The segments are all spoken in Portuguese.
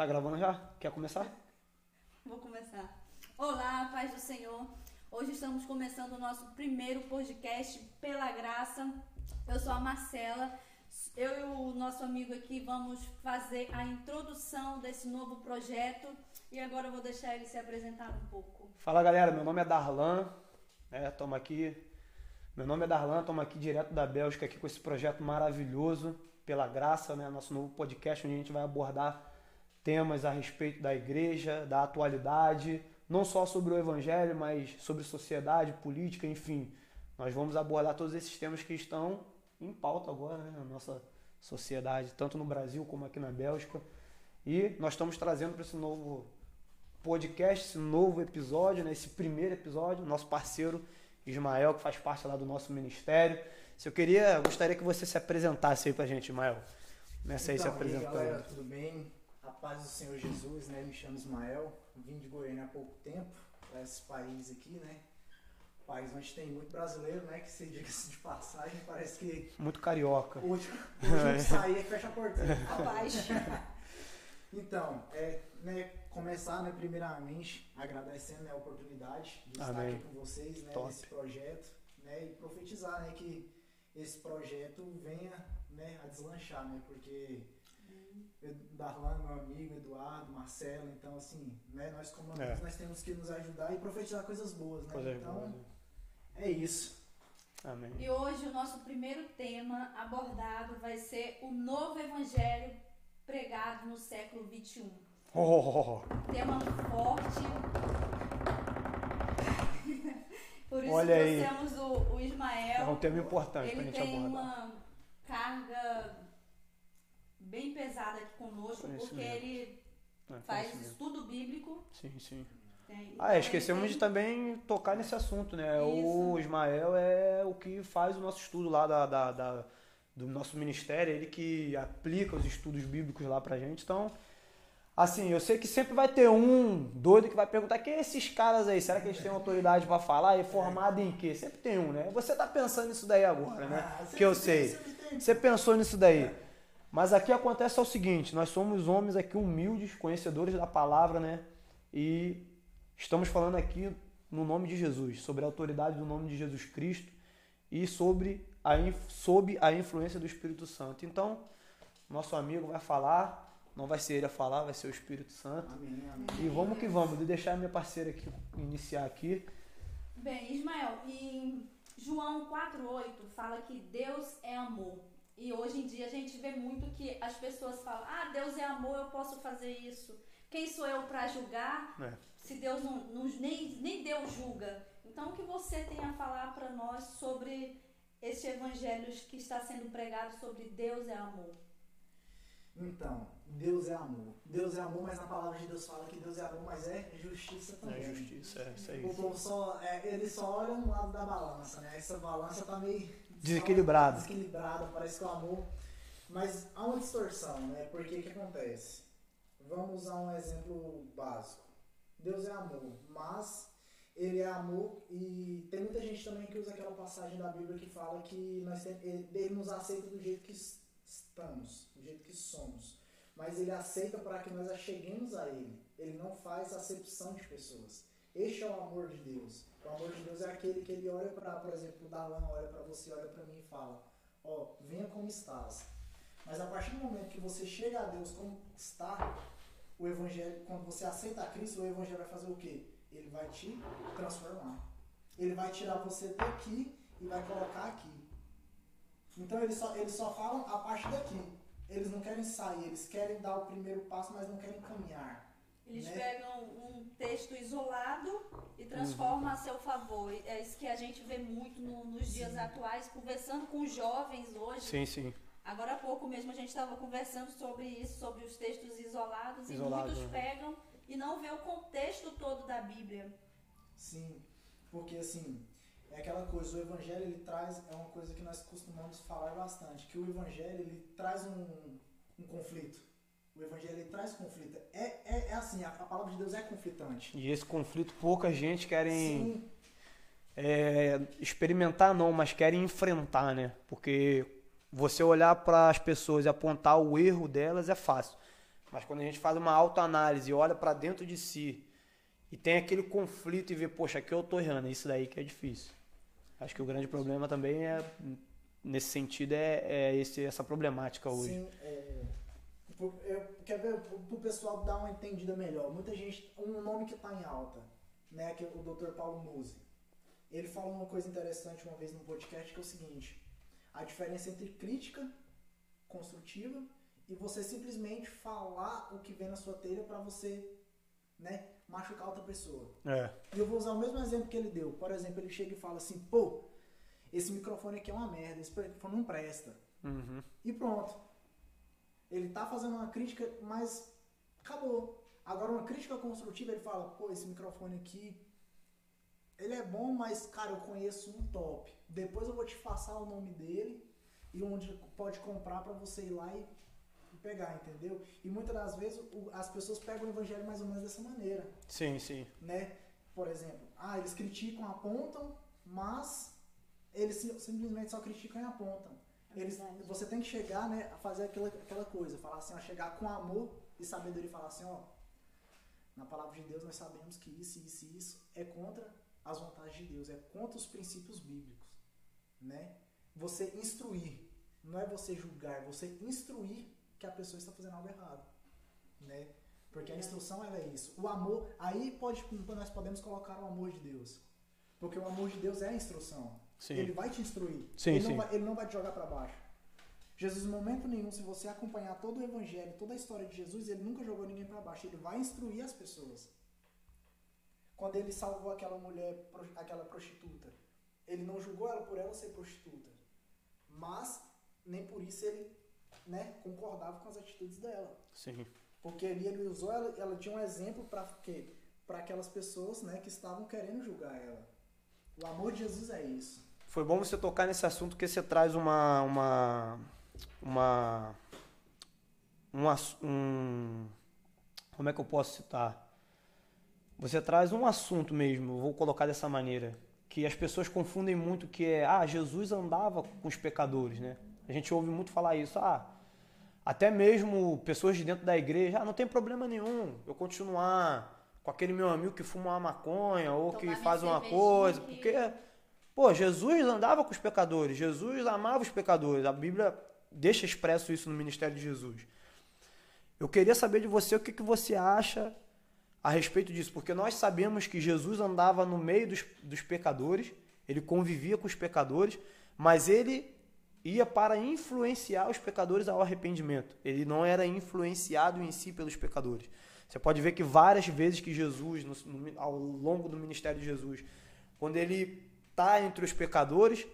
Tá gravando já? Quer começar? Vou começar. Olá, paz do Senhor. Hoje estamos começando o nosso primeiro podcast pela graça. Eu sou a Marcela. Eu e o nosso amigo aqui vamos fazer a introdução desse novo projeto e agora eu vou deixar ele se apresentar um pouco. Fala galera, meu nome é Darlan, né? Tamo aqui. Meu nome é Darlan, estamos aqui direto da Bélgica aqui com esse projeto maravilhoso, pela graça, né? Nosso novo podcast onde a gente vai abordar temas a respeito da igreja, da atualidade, não só sobre o evangelho, mas sobre sociedade, política, enfim. Nós vamos abordar todos esses temas que estão em pauta agora né, na nossa sociedade, tanto no Brasil como aqui na Bélgica. E nós estamos trazendo para esse novo podcast, esse novo episódio, né, esse primeiro episódio, nosso parceiro Ismael, que faz parte lá do nosso ministério. Se eu queria, gostaria que você se apresentasse aí para a gente, Ismael. Começa então, aí se apresentando. Aí, galera, tudo bem? A paz do Senhor Jesus, né? Me chamo Ismael, vim de Goiânia há pouco tempo, para esse país aqui, né? País onde tem muito brasileiro, né? Que se diga-se de passagem, parece que. Muito carioca. Hoje, hoje sair e fecha a portinha. Rapaz. então, é, né, começar, né, primeiramente, agradecendo né, a oportunidade de estar Amém. aqui com vocês, né, Top. nesse projeto, né, e profetizar, né, que esse projeto venha, né, a deslanchar, né, porque Darlan, meu amigo, Eduardo, Marcelo, então assim, né, nós como amigos, É. nós temos que nos ajudar e profetizar coisas boas, né, Coisa então boa, né? é isso. Amém. E hoje o nosso primeiro tema abordado vai ser o novo evangelho pregado no século 21. Oh, oh, oh. Tema forte. Por isso Olha aí. trouxemos o, o Ismael. É um tema importante para a Ele gente tem abordar. uma carga bem pesada aqui conosco, porque ele É, faz estudo bíblico. Sim, sim. tem- Ah, é, então esquecemos ele de tem- também tocar nesse assunto, né? Isso. O Ismael é o que faz o nosso estudo lá da, da- da- do nosso ministério, ele que aplica os estudos bíblicos lá pra gente. Então, assim, eu sei que sempre vai ter um doido que vai perguntar: quem é esses caras aí? Será que eles têm autoridade pra falar? E formado em quê? Sempre tem um, né? Você tá pensando nisso daí agora, né? Ah, Que eu tem, sei. tem. Você pensou nisso daí. Mas aqui acontece o seguinte, nós somos homens aqui humildes, conhecedores da palavra, né? E estamos falando aqui no nome de Jesus, sobre a autoridade do nome de Jesus Cristo e sobre a, sob a influência do Espírito Santo. Então, nosso amigo vai falar, não vai ser ele a falar, vai ser o Espírito Santo. Amém, amém. E vamos que vamos, de deixar a minha parceira aqui iniciar aqui. Bem, Ismael, em João 4,8 fala que Deus é amor. E hoje em dia a gente vê muito que as pessoas falam: Ah, Deus é amor, eu posso fazer isso. Quem sou eu para julgar É. se Deus não, não- nem, nem Deus julga? Então, o que você tem a falar para nós sobre este evangelho que está sendo pregado sobre Deus é amor? Então, Deus é amor. Deus é amor, mas na palavra de Deus fala que Deus é amor, mas é justiça também. É justiça, é isso aí. O povo só, é, ele só olha um lado da balança, né? Essa balança tá meio Desequilibrada. Parece que o amor. Mas há uma distorção, né? Porque o que acontece? Vamos usar um exemplo básico. Deus é amor, mas ele é amor e tem muita gente também que usa aquela passagem da Bíblia que fala que nós tem, ele, ele nos aceita do jeito que es- estamos, do jeito que somos. Mas ele aceita para que nós acheguemos a ele. Ele não faz acepção de pessoas. Este é o amor de Deus. O amor de Deus é aquele que ele olha para, por exemplo, o Darlan olha para você, olha para mim e fala: Ó, venha como estás. Mas a partir do momento que você chega a Deus como está, o evangelho, quando você aceita Cristo, o evangelho vai fazer o quê? Ele vai te transformar. Ele vai tirar você daqui e vai colocar aqui. Então eles só, eles só falam a parte daqui. Eles não querem sair, eles querem dar o primeiro passo, mas não querem caminhar. Eles Né? pegam um texto isolado e transformam a seu favor. É isso que a gente vê muito no- nos dias Sim. atuais, conversando com jovens hoje. Sim, sim. Agora há pouco mesmo a gente estava conversando sobre isso, sobre os textos isolados, Isolado, e muitos né? pegam e não vê o contexto todo da Bíblia. Sim, porque assim, é aquela coisa, o evangelho ele traz, é uma coisa que nós costumamos falar bastante, que o evangelho ele traz um, um conflito. O evangelho ele traz conflito. É, é, é assim, a, a palavra de Deus é conflitante. E esse conflito pouca gente querem é, experimentar não, mas querem enfrentar, né? Porque você olhar para as pessoas e apontar o erro delas é fácil. Mas quando a gente faz uma autoanálise e olha para dentro de si e tem aquele conflito e vê, poxa, aqui eu tô errando, é isso daí que é difícil. Acho que o grande problema também é, nesse sentido, é, é esse, essa problemática hoje. Sim, é, eu quero ver para o pessoal dar uma entendida melhor. Muita gente, um nome que está em alta, né, que é o Dr. Paulo Musi. Ele falou uma coisa interessante uma vez no podcast que é o seguinte: a diferença entre crítica construtiva e você simplesmente falar o que vem na sua telha para você, né, machucar outra pessoa. É. E eu vou usar o mesmo exemplo que ele deu. Por exemplo, ele chega e fala assim: pô, esse microfone aqui é uma merda, esse microfone não presta. Uhum. E pronto. Ele tá fazendo uma crítica, mas acabou. Agora, uma crítica construtiva, ele fala: pô, esse microfone aqui, ele é bom, mas, cara, eu conheço um top. Depois eu vou te passar o nome dele e onde pode comprar para você ir lá e pegar, entendeu? E muitas das vezes as pessoas pegam o evangelho mais ou menos dessa maneira. Sim, sim. Né? Por exemplo, ah, eles criticam, apontam, mas eles simplesmente só criticam e apontam. É eles, você tem que chegar, né, a fazer aquela, aquela coisa, falar assim, ó, chegar com amor e sabedoria e falar assim, ó, na palavra de Deus nós sabemos que isso, isso e isso é contra as vontades de Deus, é contra os princípios bíblicos, né? Você instruir, não é você julgar, é você instruir que a pessoa está fazendo algo errado, né? Porque a instrução ela é isso. O amor, aí pode nós podemos colocar o amor de Deus. Porque o amor de Deus é a instrução. Sim. Ele vai te instruir. Sim, ele, sim. Não vai, ele não vai te jogar para baixo. Jesus, em momento nenhum, se você acompanhar todo o evangelho, toda a história de Jesus, ele nunca jogou ninguém para baixo. Ele vai instruir as pessoas. Quando ele salvou aquela mulher, aquela prostituta, ele não julgou ela por ela ser prostituta. Mas nem por isso ele né, concordava com as atitudes dela. Sim. Porque ali ele usou ela, ela tinha um exemplo para quê? Para aquelas pessoas, né, que estavam querendo julgar ela. O amor de Jesus é isso. Foi bom você tocar nesse assunto que você traz uma uma uma um, um como é que eu posso citar? Você traz um assunto mesmo, vou colocar dessa maneira, que as pessoas confundem muito que é, ah, Jesus andava com os pecadores, né? A gente ouve muito falar isso, ah, até mesmo pessoas de dentro da igreja, ah, não tem problema nenhum eu continuar com aquele meu amigo que fuma uma maconha ou Tomar que faz uma coisa, que... porque pô, Jesus andava com os pecadores, Jesus amava os pecadores. A Bíblia deixa expresso isso no ministério de Jesus. Eu queria saber de você o que, que você acha a respeito disso, porque nós sabemos que Jesus andava no meio dos, dos pecadores, ele convivia com os pecadores, mas ele ia para influenciar os pecadores ao arrependimento. Ele não era influenciado em si pelos pecadores. Você pode ver que várias vezes que Jesus, no, no, ao longo do ministério de Jesus, quando ele entre os pecadores,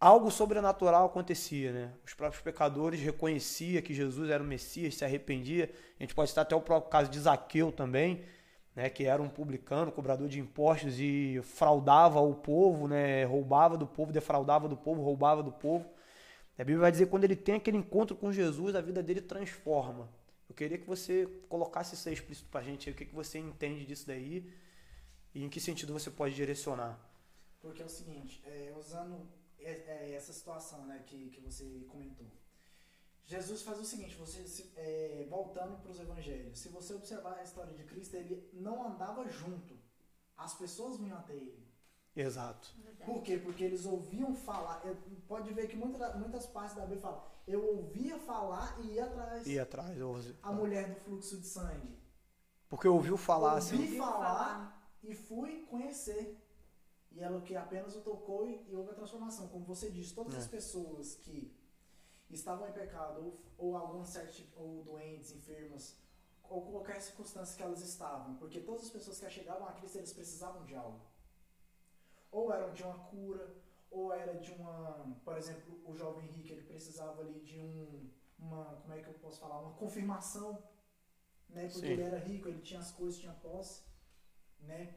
algo sobrenatural acontecia, né? Os próprios pecadores reconheciam que Jesus era o Messias, se arrependia. A gente pode estar até o próprio caso de Zaqueu também, né? Que era um publicano, cobrador de impostos e fraudava o povo, né? Roubava do povo, defraudava do povo, roubava do povo. A Bíblia vai dizer que quando ele tem aquele encontro com Jesus, a vida dele transforma. Eu queria que você colocasse isso aí explícito para a gente, o que, que você entende disso daí e em que sentido você pode direcionar. Porque é o seguinte, é, usando essa situação né, que, que você comentou, Jesus faz o seguinte, você é, voltando para os evangelhos, se você observar a história de Cristo, ele não andava junto, as pessoas vinham até ele. Exato. Por quê? Porque eles ouviam falar. Pode ver que muitas, muitas partes da Bíblia falam. Eu ouvia falar e ia atrás. Ia atrás. Ouvi. A mulher do fluxo de sangue. Porque ouviu falar Ouvi assim. falar e fui conhecer. E ela que apenas o tocou e, e houve a transformação. Como você disse, todas é. as pessoas que estavam em pecado, ou, ou algumas certas, ou doentes, enfermas, ou qualquer circunstância que elas estavam, porque todas as pessoas que chegavam a Cristo, eles precisavam de algo ou eram de uma cura, ou era de uma, por exemplo, o jovem rico, ele precisava ali de um, uma, como é que eu posso falar, uma confirmação, né? Porque Sim. ele era rico, ele tinha as coisas, tinha posse, né?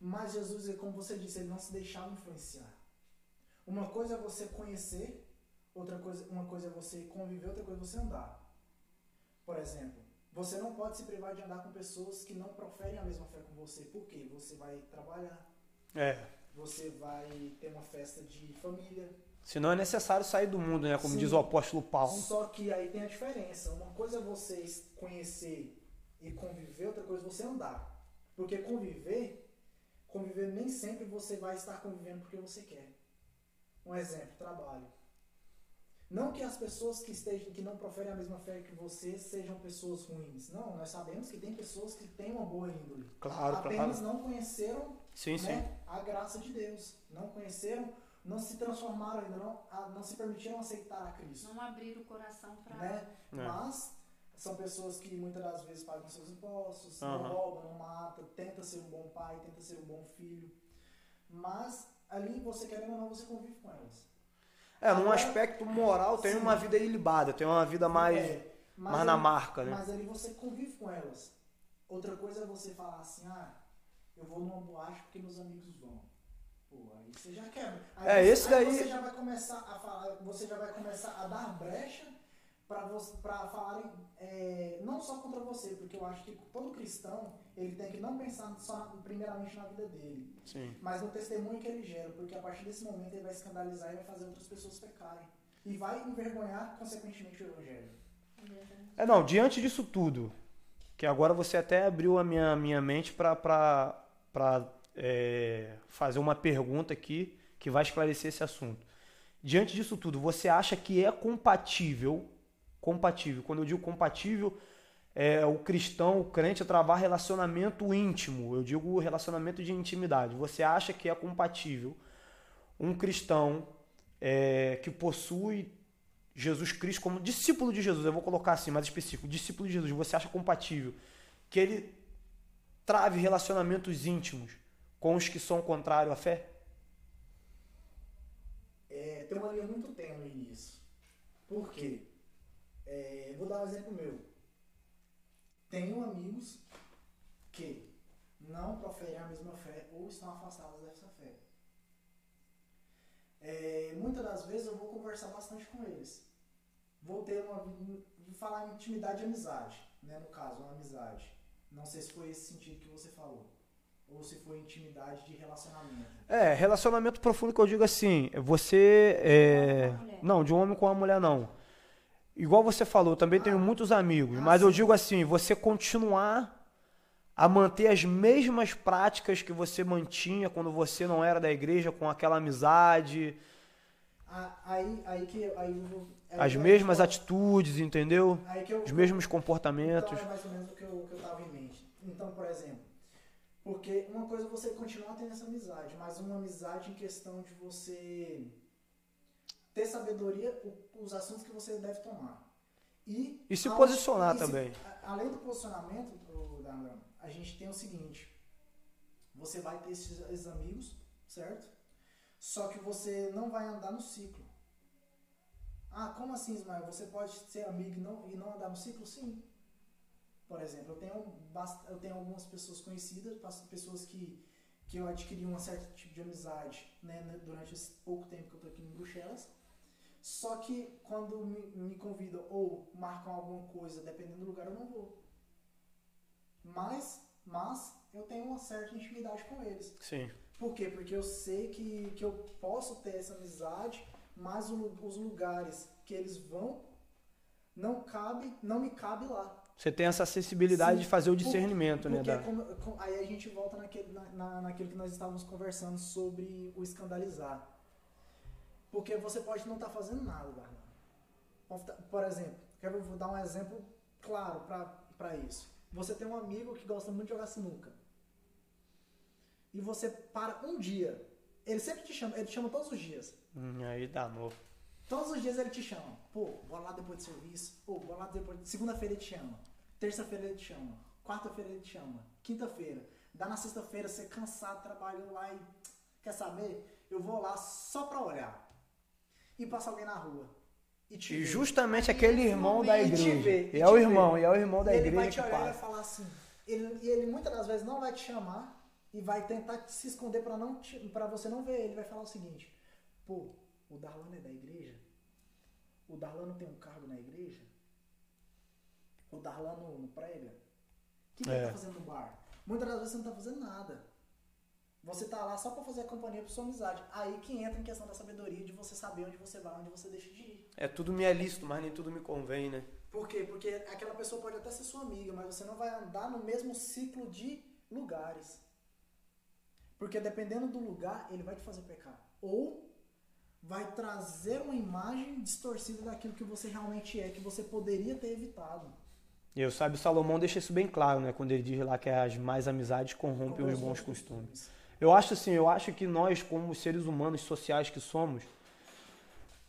Mas Jesus, como você disse, ele não se deixava influenciar. Uma coisa é você conhecer, outra coisa, uma coisa é você conviver, outra coisa é você andar. Por exemplo, você não pode se privar de andar com pessoas que não proferem a mesma fé com você. Por quê? Você vai trabalhar. É você vai ter uma festa de família, Senão é necessário sair do mundo, né? Como Sim. diz o apóstolo Paulo. Só que aí tem a diferença. Uma coisa é você conhecer e conviver, outra coisa é você andar. Porque conviver, conviver nem sempre você vai estar convivendo porque você quer. Um exemplo, trabalho. Não que as pessoas que estejam, que não proferem a mesma fé que você sejam pessoas ruins. Não, nós sabemos que tem pessoas que têm uma boa índole. Claro, Apenas claro. não conheceram Sim, sim. né, a graça de Deus. Não conheceram, não se transformaram ainda, não, não se permitiram aceitar a Cristo. Não abrir o coração pra. Né? É. Mas são pessoas que muitas das vezes pagam seus impostos, Aham. não roubam, não matam, tenta ser um bom pai, tenta ser um bom filho. Mas ali você querendo ou não, você convive com elas. É, num Agora- aspecto moral, tem Sim. uma vida ilibada, tem uma vida mais, É, mais na ali- marca, né? Mas ali você convive com elas. Outra coisa é você falar assim, ah, eu vou numa boate porque meus amigos vão. Pô, aí você já quebra. Aí É, você, esse aí daí- você já vai começar a falar, você já vai começar a dar brecha para você, para falarem é, não só contra você, porque eu acho que todo cristão ele tem que não pensar só primeiramente na vida dele, Sim. mas no testemunho que ele gera, porque a partir desse momento ele vai escandalizar e vai fazer outras pessoas pecarem e vai envergonhar consequentemente o evangelho. É, não, diante disso tudo, que agora você até abriu a minha, minha mente para é, fazer uma pergunta aqui que vai esclarecer esse assunto. Diante disso tudo, você acha que é compatível, compatível, quando eu digo compatível, é o cristão, o crente, travar relacionamento íntimo, eu digo relacionamento de intimidade. Você acha que é compatível um cristão é, que possui Jesus Cristo como discípulo de Jesus, eu vou colocar assim, mais específico, discípulo de Jesus, você acha compatível que ele trave relacionamentos íntimos com os que são contrários à fé? É, tem uma linha muito tênue nisso. Por quê? É, vou dar um exemplo meu. Tenho amigos que não proferem a mesma fé ou estão afastados dessa fé. É, muitas das vezes eu vou conversar bastante com eles. Vou ter uma. Vou falar em intimidade e amizade, né? No caso, uma amizade. Não sei se foi esse sentido que você falou. Ou se foi intimidade de relacionamento. É, relacionamento profundo que eu digo assim, você é, não, de um homem com uma mulher não. Igual você falou, eu também tenho muitos amigos, mas eu digo assim, você continuar a manter as mesmas práticas que você mantinha quando você não era da igreja, com aquela amizade, Aí, aí que aí eu as eu- mesmas atitudes, entendeu? Eu, Os mesmos comportamentos. Então é mais ou menos o que eu, que eu tava em mente. Então, por exemplo, porque uma coisa é você continuar tendo essa amizade, mas uma amizade em questão de você ter sabedoria, os assuntos que você deve tomar. E, E se ao- posicionar e se- também. além do posicionamento, a gente tem o seguinte: você vai ter esses, esses amigos, certo? Só que você não vai andar no ciclo. Ah, como assim, Ismael? Você pode ser amigo e não, e não andar no ciclo? Sim. Por exemplo, eu tenho, eu tenho algumas pessoas conhecidas, pessoas que, que eu adquiri um certo tipo de amizade né, durante esse pouco tempo que eu estou aqui em Bruxelas. Só que quando me, me convidam ou marcam alguma coisa, dependendo do lugar, eu não vou. Mas, mas eu tenho uma certa intimidade com eles. Sim. Por quê? Porque eu sei que, que eu posso ter essa amizade, mas o- os lugares que eles vão não cabe, não me cabe lá. Você tem essa sensibilidade Sim, de fazer o discernimento, né? Porque Da... como- com- aí a gente volta naquele, na, na- naquilo que nós estávamos conversando sobre o escandalizar. Porque você pode não estar fazendo nada. Pode tá- Por exemplo, quero vou dar um exemplo claro para isso. Você tem um amigo que gosta muito de jogar sinuca. E você para um dia. Ele sempre te chama, ele te chama todos os dias. Hum, aí dá novo. Todos os dias ele te chama. Pô, bora lá depois do serviço. Pô, bora lá depois. Segunda-feira ele te chama. Terça-feira ele te chama. Quarta-feira ele te chama. Quinta-feira. Dá na sexta-feira, você cansado, trabalhando lá e. Quer saber? Eu vou lá só pra olhar. E passa alguém na rua. E te E justamente aquele irmão da igreja. vê, E é o irmão, e é o irmão da E ele vai igreja te olhar e vai falar assim. Ele, e ele muitas das vezes não vai te chamar e vai tentar se esconder pra não pra você não ver. Ele vai falar o seguinte: Pô, o Darlan é da igreja? O Darlan não tem um cargo na igreja? O Darlan não, não prega? O que, que ele É. tá fazendo no bar? Muitas das vezes você não tá fazendo nada. Você tá lá só pra fazer a companhia pra sua amizade. Aí que entra em questão da sabedoria de você saber onde você vai, onde você deixa de ir. É tudo me é lícito, mas nem tudo me convém, né? Por quê? Porque aquela pessoa pode até ser sua amiga, mas você não vai andar no mesmo ciclo de lugares. Porque dependendo do lugar, ele vai te fazer pecar. Ou vai trazer uma imagem distorcida daquilo que você realmente é, que você poderia ter evitado. E eu sabe, Salomão deixa isso bem claro, né? Quando ele diz lá que as mais amizades corrompem os bons costumes. Eu acho assim, eu acho que nós, como seres humanos sociais que somos,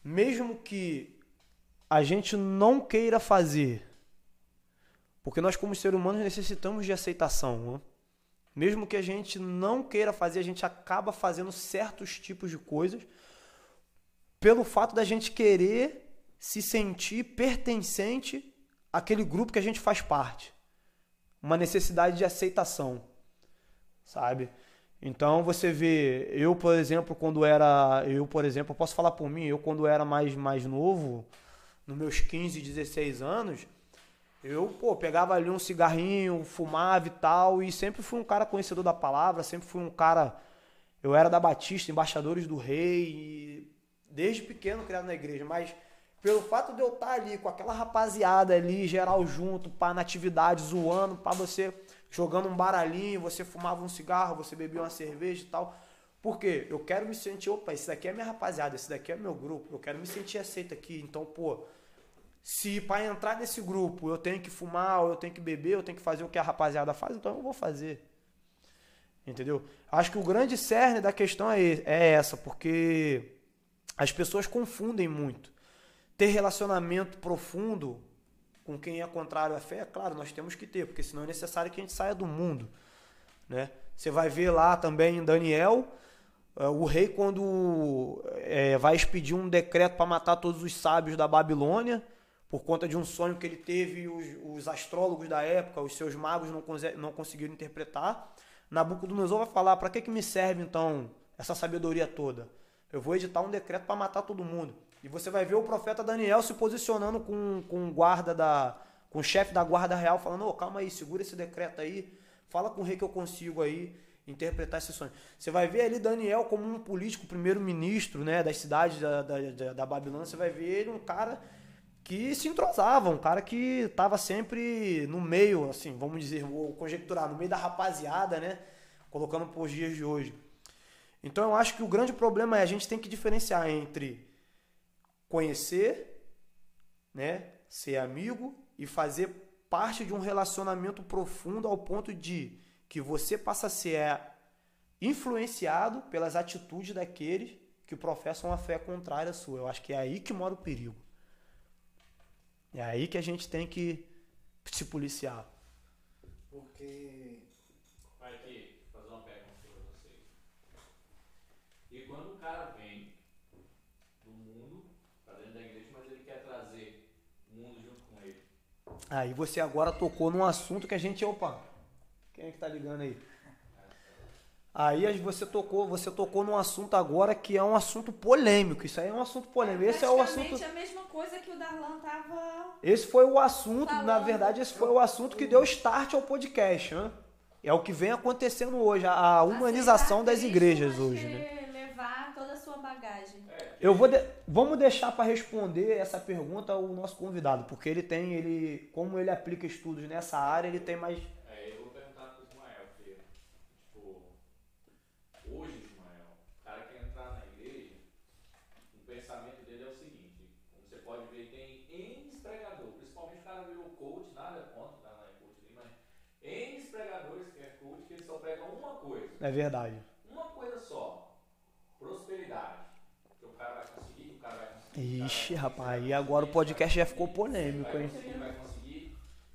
mesmo que a gente não queira fazer, porque nós como seres humanos necessitamos de aceitação, né? mesmo que a gente não queira fazer, a gente acaba fazendo certos tipos de coisas pelo fato da gente querer se sentir pertencente àquele grupo que a gente faz parte. Uma necessidade de aceitação, sabe? Então você vê, eu por exemplo, quando era, eu por exemplo, posso falar por mim, eu quando era mais mais novo, nos meus 15, 16 anos, eu, pô, pegava ali um cigarrinho, fumava e tal, e sempre fui um cara conhecedor da palavra, sempre fui um cara, eu era da Batista, embaixadores do rei, desde pequeno criado na igreja, mas pelo fato de eu estar ali com aquela rapaziada ali, geral junto, pá, na atividade, zoando, para você jogando um baralhinho, você fumava um cigarro, você bebia uma cerveja e tal. Por quê? Eu quero me sentir, opa, esse daqui é minha rapaziada, esse daqui é meu grupo, eu quero me sentir aceito aqui. Então, pô, se para entrar nesse grupo eu tenho que fumar, ou eu tenho que beber, eu tenho que fazer o que a rapaziada faz, então eu vou fazer. Entendeu? Acho que o grande cerne da questão é, é essa, porque as pessoas confundem muito. Ter relacionamento profundo com quem é contrário à fé, é claro, nós temos que ter, porque senão é necessário que a gente saia do mundo. Né? Você vai ver lá também em Daniel, eh, o rei, quando é, vai expedir um decreto para matar todos os sábios da Babilônia, por conta de um sonho que ele teve, os, os astrólogos da época, os seus magos não, não conseguiram interpretar. Nabucodonosor vai falar: para que, que me serve então essa sabedoria toda? Eu vou editar um decreto para matar todo mundo. E você vai ver o profeta Daniel se posicionando com, com o guarda da. com o chefe da guarda real, falando, ô, oh, calma aí, segura esse decreto aí, fala com o rei que eu consigo aí interpretar esse sonho. Você vai ver ali Daniel como um político, primeiro-ministro né, das cidades da, da, da Babilônia, você vai ver ele um cara que se entrosava, um cara que estava sempre no meio, assim, vamos dizer, vou conjecturar, no meio da rapaziada, né? Colocando para os dias de hoje. Então eu acho que o grande problema é a gente tem que diferenciar entre conhecer, né, ser amigo e fazer parte de um relacionamento profundo ao ponto de que você passa a ser é, influenciado pelas atitudes daqueles que professam uma fé contrária à sua. Eu acho que é aí que mora o perigo. É aí que a gente tem que se policiar. Porque Aí você agora tocou num assunto que a gente, opa, quem é que tá ligando aí? Aí você tocou, você tocou num assunto agora que é um assunto polêmico. Isso aí é um assunto polêmico. Esse é o assunto. a mesma coisa que o Darlan tava. Esse foi o assunto, falando. na verdade, esse foi o assunto que deu start ao podcast, né? É o que vem acontecendo hoje, a humanização das igrejas hoje, né? Eu vou de... vamos deixar para responder essa pergunta o nosso convidado, porque ele tem ele, como ele aplica estudos nessa área, ele tem mais É, eu vou perguntar pro Ismael, porque tipo, hoje Ismael, o cara quer entrar na igreja, o pensamento dele é o seguinte, como você pode ver, tem N pregadores, principalmente o cara virou coach, nada contra, tá na coach ali, mas N pregadores que é coach que eles só pregam uma coisa. É verdade. Uma coisa só. Prosperidade. Ixi, rapaz, e agora o podcast já ficou polêmico, hein?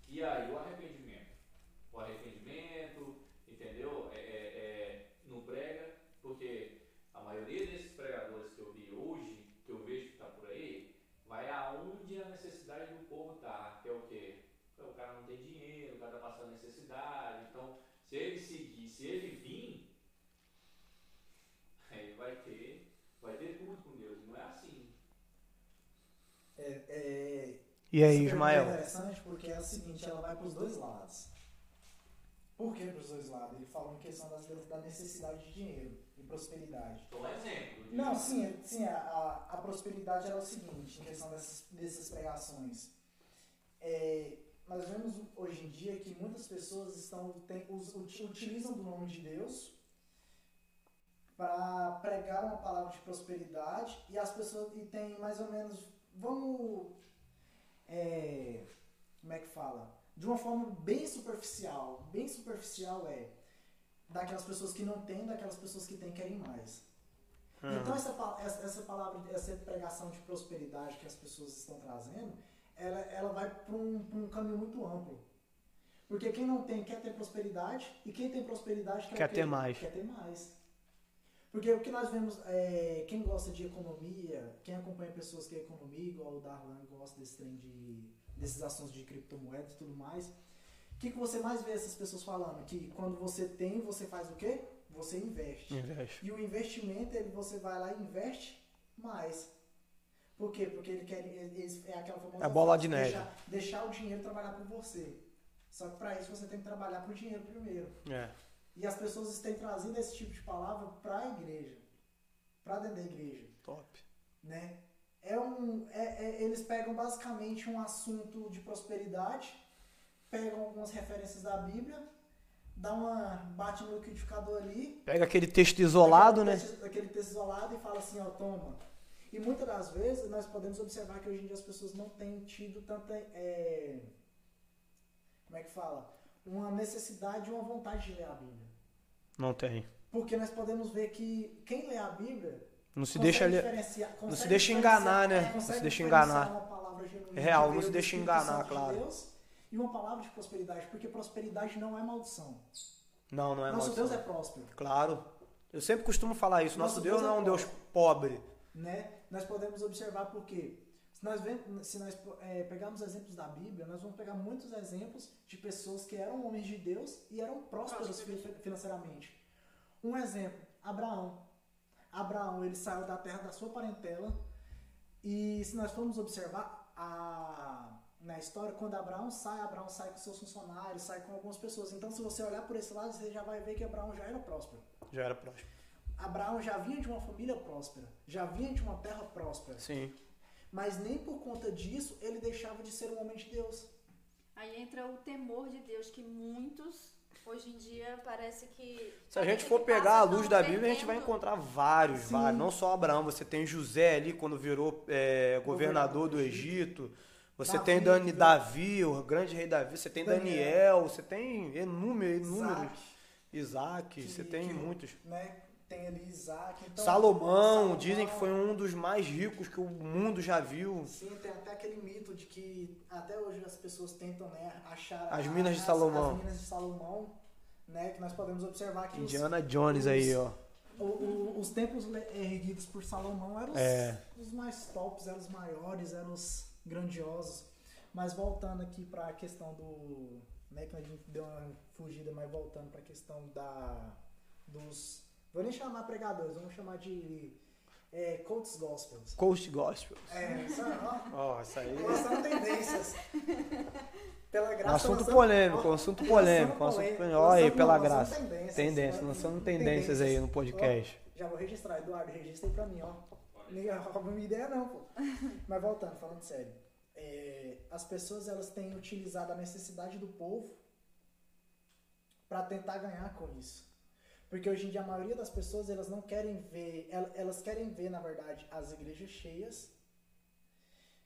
E aí, arrependimento? O arrependimento, entendeu? É, é, é, no prega, porque a maioria desses pregadores que eu vi hoje, que eu vejo que está por aí, vai aonde a necessidade do povo tá, que é o quê? O cara não tem dinheiro, o cara está passando necessidade. Então, se ele seguir, se ele vir, aí vai ter, vai ter tudo com Deus. Não é assim. É, é, e aí, Ismael? É interessante porque é o seguinte, ela vai para os dois lados. Por que para os dois lados? Ele falou em questão das, da necessidade de dinheiro e prosperidade. Um exemplo. de- Não, sim, sim a, a, a prosperidade era o seguinte, em questão dessas, dessas pregações. É, nós vemos hoje em dia que muitas pessoas estão, tem, us- uti- utilizam do nome de Deus para pregar uma palavra de prosperidade e as pessoas e tem mais ou menos, vamos, é, como é que fala? De uma forma bem superficial, bem superficial é daquelas pessoas que não têm, daquelas pessoas que têm querem mais. Então essa, essa, essa palavra, essa pregação de prosperidade que as pessoas estão trazendo, ela, ela vai para um, pra um caminho muito amplo. Porque quem não tem quer ter prosperidade e quem tem prosperidade quer, Quer ter mais. Quer ter mais. Porque o que nós vemos, é, quem gosta de economia, quem acompanha pessoas que é economia, igual o Darlan gosta desse trem de, desses assuntos de criptomoedas e tudo mais, o que, que você mais vê essas pessoas falando? Que quando você tem, você faz o quê? Você investe. Investe. E o investimento, ele, você vai lá e investe mais. Por quê? Porque ele quer. ele- é aquela famosa. É bola de neve. Deixar, deixar o dinheiro trabalhar por você. Só que para isso você tem que trabalhar por dinheiro primeiro. É. E as pessoas têm trazido esse tipo de palavra para a igreja. Para dentro da igreja. Top. Né? É um, é- é- eles pegam basicamente um assunto de prosperidade, pegam algumas referências da Bíblia, dá uma. bate no liquidificador ali, Pega aquele texto isolado, aquele né? Texto, aquele texto isolado e fala assim, ó, toma. E muitas das vezes nós podemos observar que hoje em dia as pessoas não têm tido tanta. é, como é que fala? Uma necessidade e uma vontade de ler a Bíblia. Não tem. Porque nós podemos ver que quem lê a Bíblia. Não se deixa diferenciar- se deixa enganar, né? é, Não se deixa enganar. É real, não se deixa enganar, de claro. Deus, e uma palavra de prosperidade, porque prosperidade não é maldição. Não, não é Nosso maldição. Deus é próspero. Claro. Eu sempre costumo falar isso. Nosso, Nosso Deus Deus não é é um Deus pobre. né? Nós podemos observar porque se nós, se nós é, pegarmos exemplos da Bíblia, nós vamos pegar muitos exemplos de pessoas que eram homens de Deus e eram prósperos fi- financeiramente. Um exemplo, Abraão. Abraão, ele saiu da terra da sua parentela e se nós formos observar a, na história, quando Abraão sai, Abraão sai com seus funcionários, sai com algumas pessoas. Então, se você olhar por esse lado, você já vai ver que Abraão já era próspero. Já era próximo. Abraão já vinha de uma família próspera, já vinha de uma terra próspera. Sim. Mas nem por conta disso ele deixava de ser um homem de Deus. Aí entra o temor de Deus, que muitos, hoje em dia, parece que. Se a gente for pegar a luz da Bíblia, a gente vai encontrar vários, Sim. vários. Não só Abraão, você tem José ali quando virou é, governador do Egito. Você Davi, tem Dani, que- Davi, o grande rei Davi. Você tem Daniel. Daniel, você tem inúmeros, inúmeros. Isaac, Isaac, que- você tem que- muitos. né? Tem ali Isaac. Então, Salomão, Salomão, dizem que foi um dos mais ricos que o mundo já viu. Sim, tem até aquele mito de que até hoje as pessoas tentam né, achar As minas de as- Salomão. As minas de Salomão, né? Que nós podemos observar que os, Indiana Jones aí, ó. o- o- os templos erguidos por Salomão eram os, É. os mais tops, eram os maiores, eram os grandiosos. Mas voltando aqui para a questão do. Né, que a gente deu uma fugida, mas voltando para a questão da, dos. Vou nem chamar pregadores, vamos chamar de é, Coates Gospels. Coast Gospel. É, sabe, ó, Ó, isso aí. lançando tendências. Pela graça. assunto lançando- polêmico, ó, assunto polêmico, assunto polêmico. Olha aí, pela graça. Tendências, Tendência, né? lançando tendências aí no podcast. Ó, já vou registrar, Eduardo, registra aí pra mim, ó. Ninguém rouba minha ideia não, pô. Mas voltando, falando sério. É, as pessoas elas têm utilizado a necessidade do povo para tentar ganhar com isso. Porque hoje em dia a maioria das pessoas elas não querem ver, el- elas querem ver na verdade as igrejas cheias,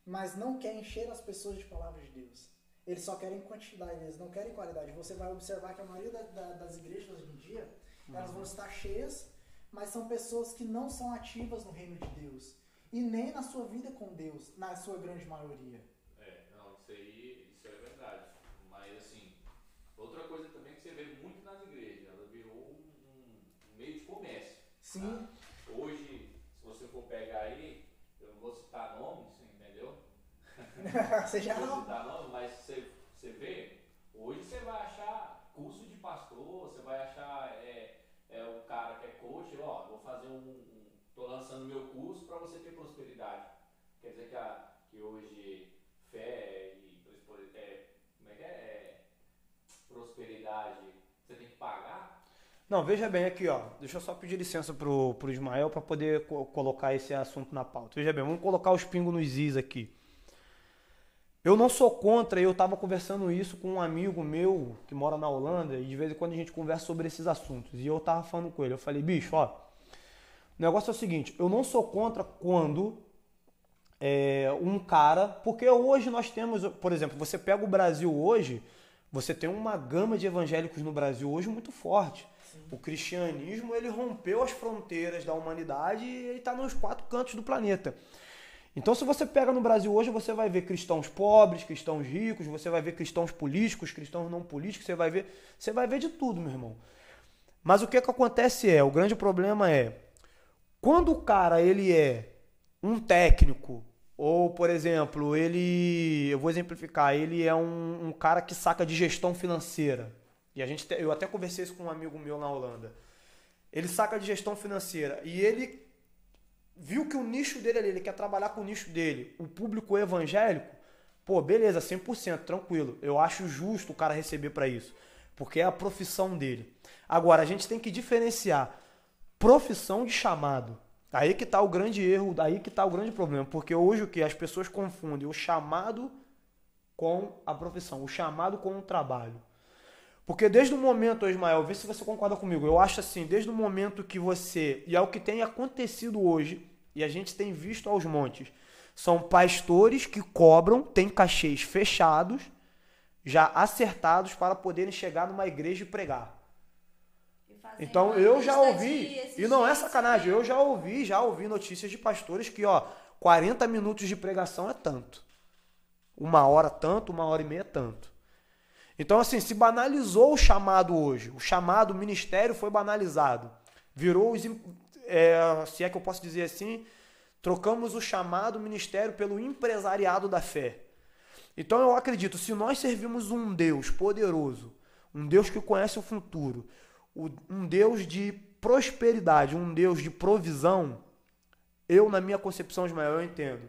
mas não querem encher as pessoas de palavras de Deus. Eles só querem quantidade, eles não querem qualidade. Você vai observar que a maioria da- da- das igrejas hoje em dia elas vão estar cheias, mas são pessoas que não são ativas no reino de Deus e nem na sua vida com Deus, na sua grande maioria. É, não, isso aí, isso é verdade. Mas assim, outra coisa também que você vê muito nas igrejas, ela virou um, um meio de comércio. Sim, tá? Hoje, se você for pegar aí, eu não vou citar nomes, entendeu? você já Não vou citar nomes, mas você, você vê, hoje você vai achar curso de pastor, você vai achar é, é, o cara que é coach, ó, vou fazer um, um tô lançando meu curso para você ter prosperidade. Quer dizer que, a, que hoje fé e é, como é que é? É, prosperidade Não, veja bem aqui, ó. Deixa eu só pedir licença pro, pro Ismael para poder co colocar esse assunto na pauta. Veja bem, vamos colocar os pingos nos is aqui. Eu não sou contra, eu estava conversando isso com um amigo meu que mora na Holanda e de vez em quando a gente conversa sobre esses assuntos. E eu tava falando com ele, eu falei, bicho, ó, o negócio é o seguinte, eu não sou contra quando é, um cara, porque hoje nós temos, por exemplo, você pega o Brasil hoje, você tem uma gama de evangélicos no Brasil hoje muito forte. Sim. O cristianismo ele rompeu as fronteiras da humanidade e ele está nos quatro cantos do planeta. Então, se você pega no Brasil hoje, você vai ver cristãos pobres, cristãos ricos, você vai ver cristãos políticos, cristãos não políticos, você vai ver, você vai ver de tudo, meu irmão. Mas o que, que acontece é, o grande problema é, quando o cara ele é um técnico, ou, por exemplo, ele, eu vou exemplificar, ele é um, um cara que saca de gestão financeira. A gente, eu até conversei isso com um amigo meu na Holanda. Ele saca de gestão financeira e ele viu que o nicho dele ali, ele quer trabalhar com o nicho dele, o público evangélico, pô, beleza, 100%, tranquilo. Eu acho justo o cara receber para isso, porque é a profissão dele. Agora, a gente tem que diferenciar profissão de chamado. Aí que está o grande erro, aí que está o grande problema, porque hoje o que as pessoas confundem o chamado com a profissão, o chamado com o trabalho. Porque desde o momento, Ismael, vê se você concorda comigo, eu acho assim, desde o momento que você, e é o que tem acontecido hoje, e a gente tem visto aos montes. São pastores que cobram, têm cachês fechados, já acertados para poderem chegar numa igreja e pregar. Então eu já ouvi, e não é sacanagem, eu já ouvi, já ouvi notícias de pastores que, ó, 40 minutos de pregação é tanto. Uma hora tanto, uma hora e meia tanto. Então, assim, se banalizou o chamado hoje. O chamado o ministério foi banalizado. Virou os, é, se é que eu posso dizer assim, trocamos o chamado ministério pelo empresariado da fé. Então eu acredito, se nós servimos um Deus poderoso, um Deus que conhece o futuro, um Deus de prosperidade, um Deus de provisão, eu, na minha concepção, Ismael, eu entendo.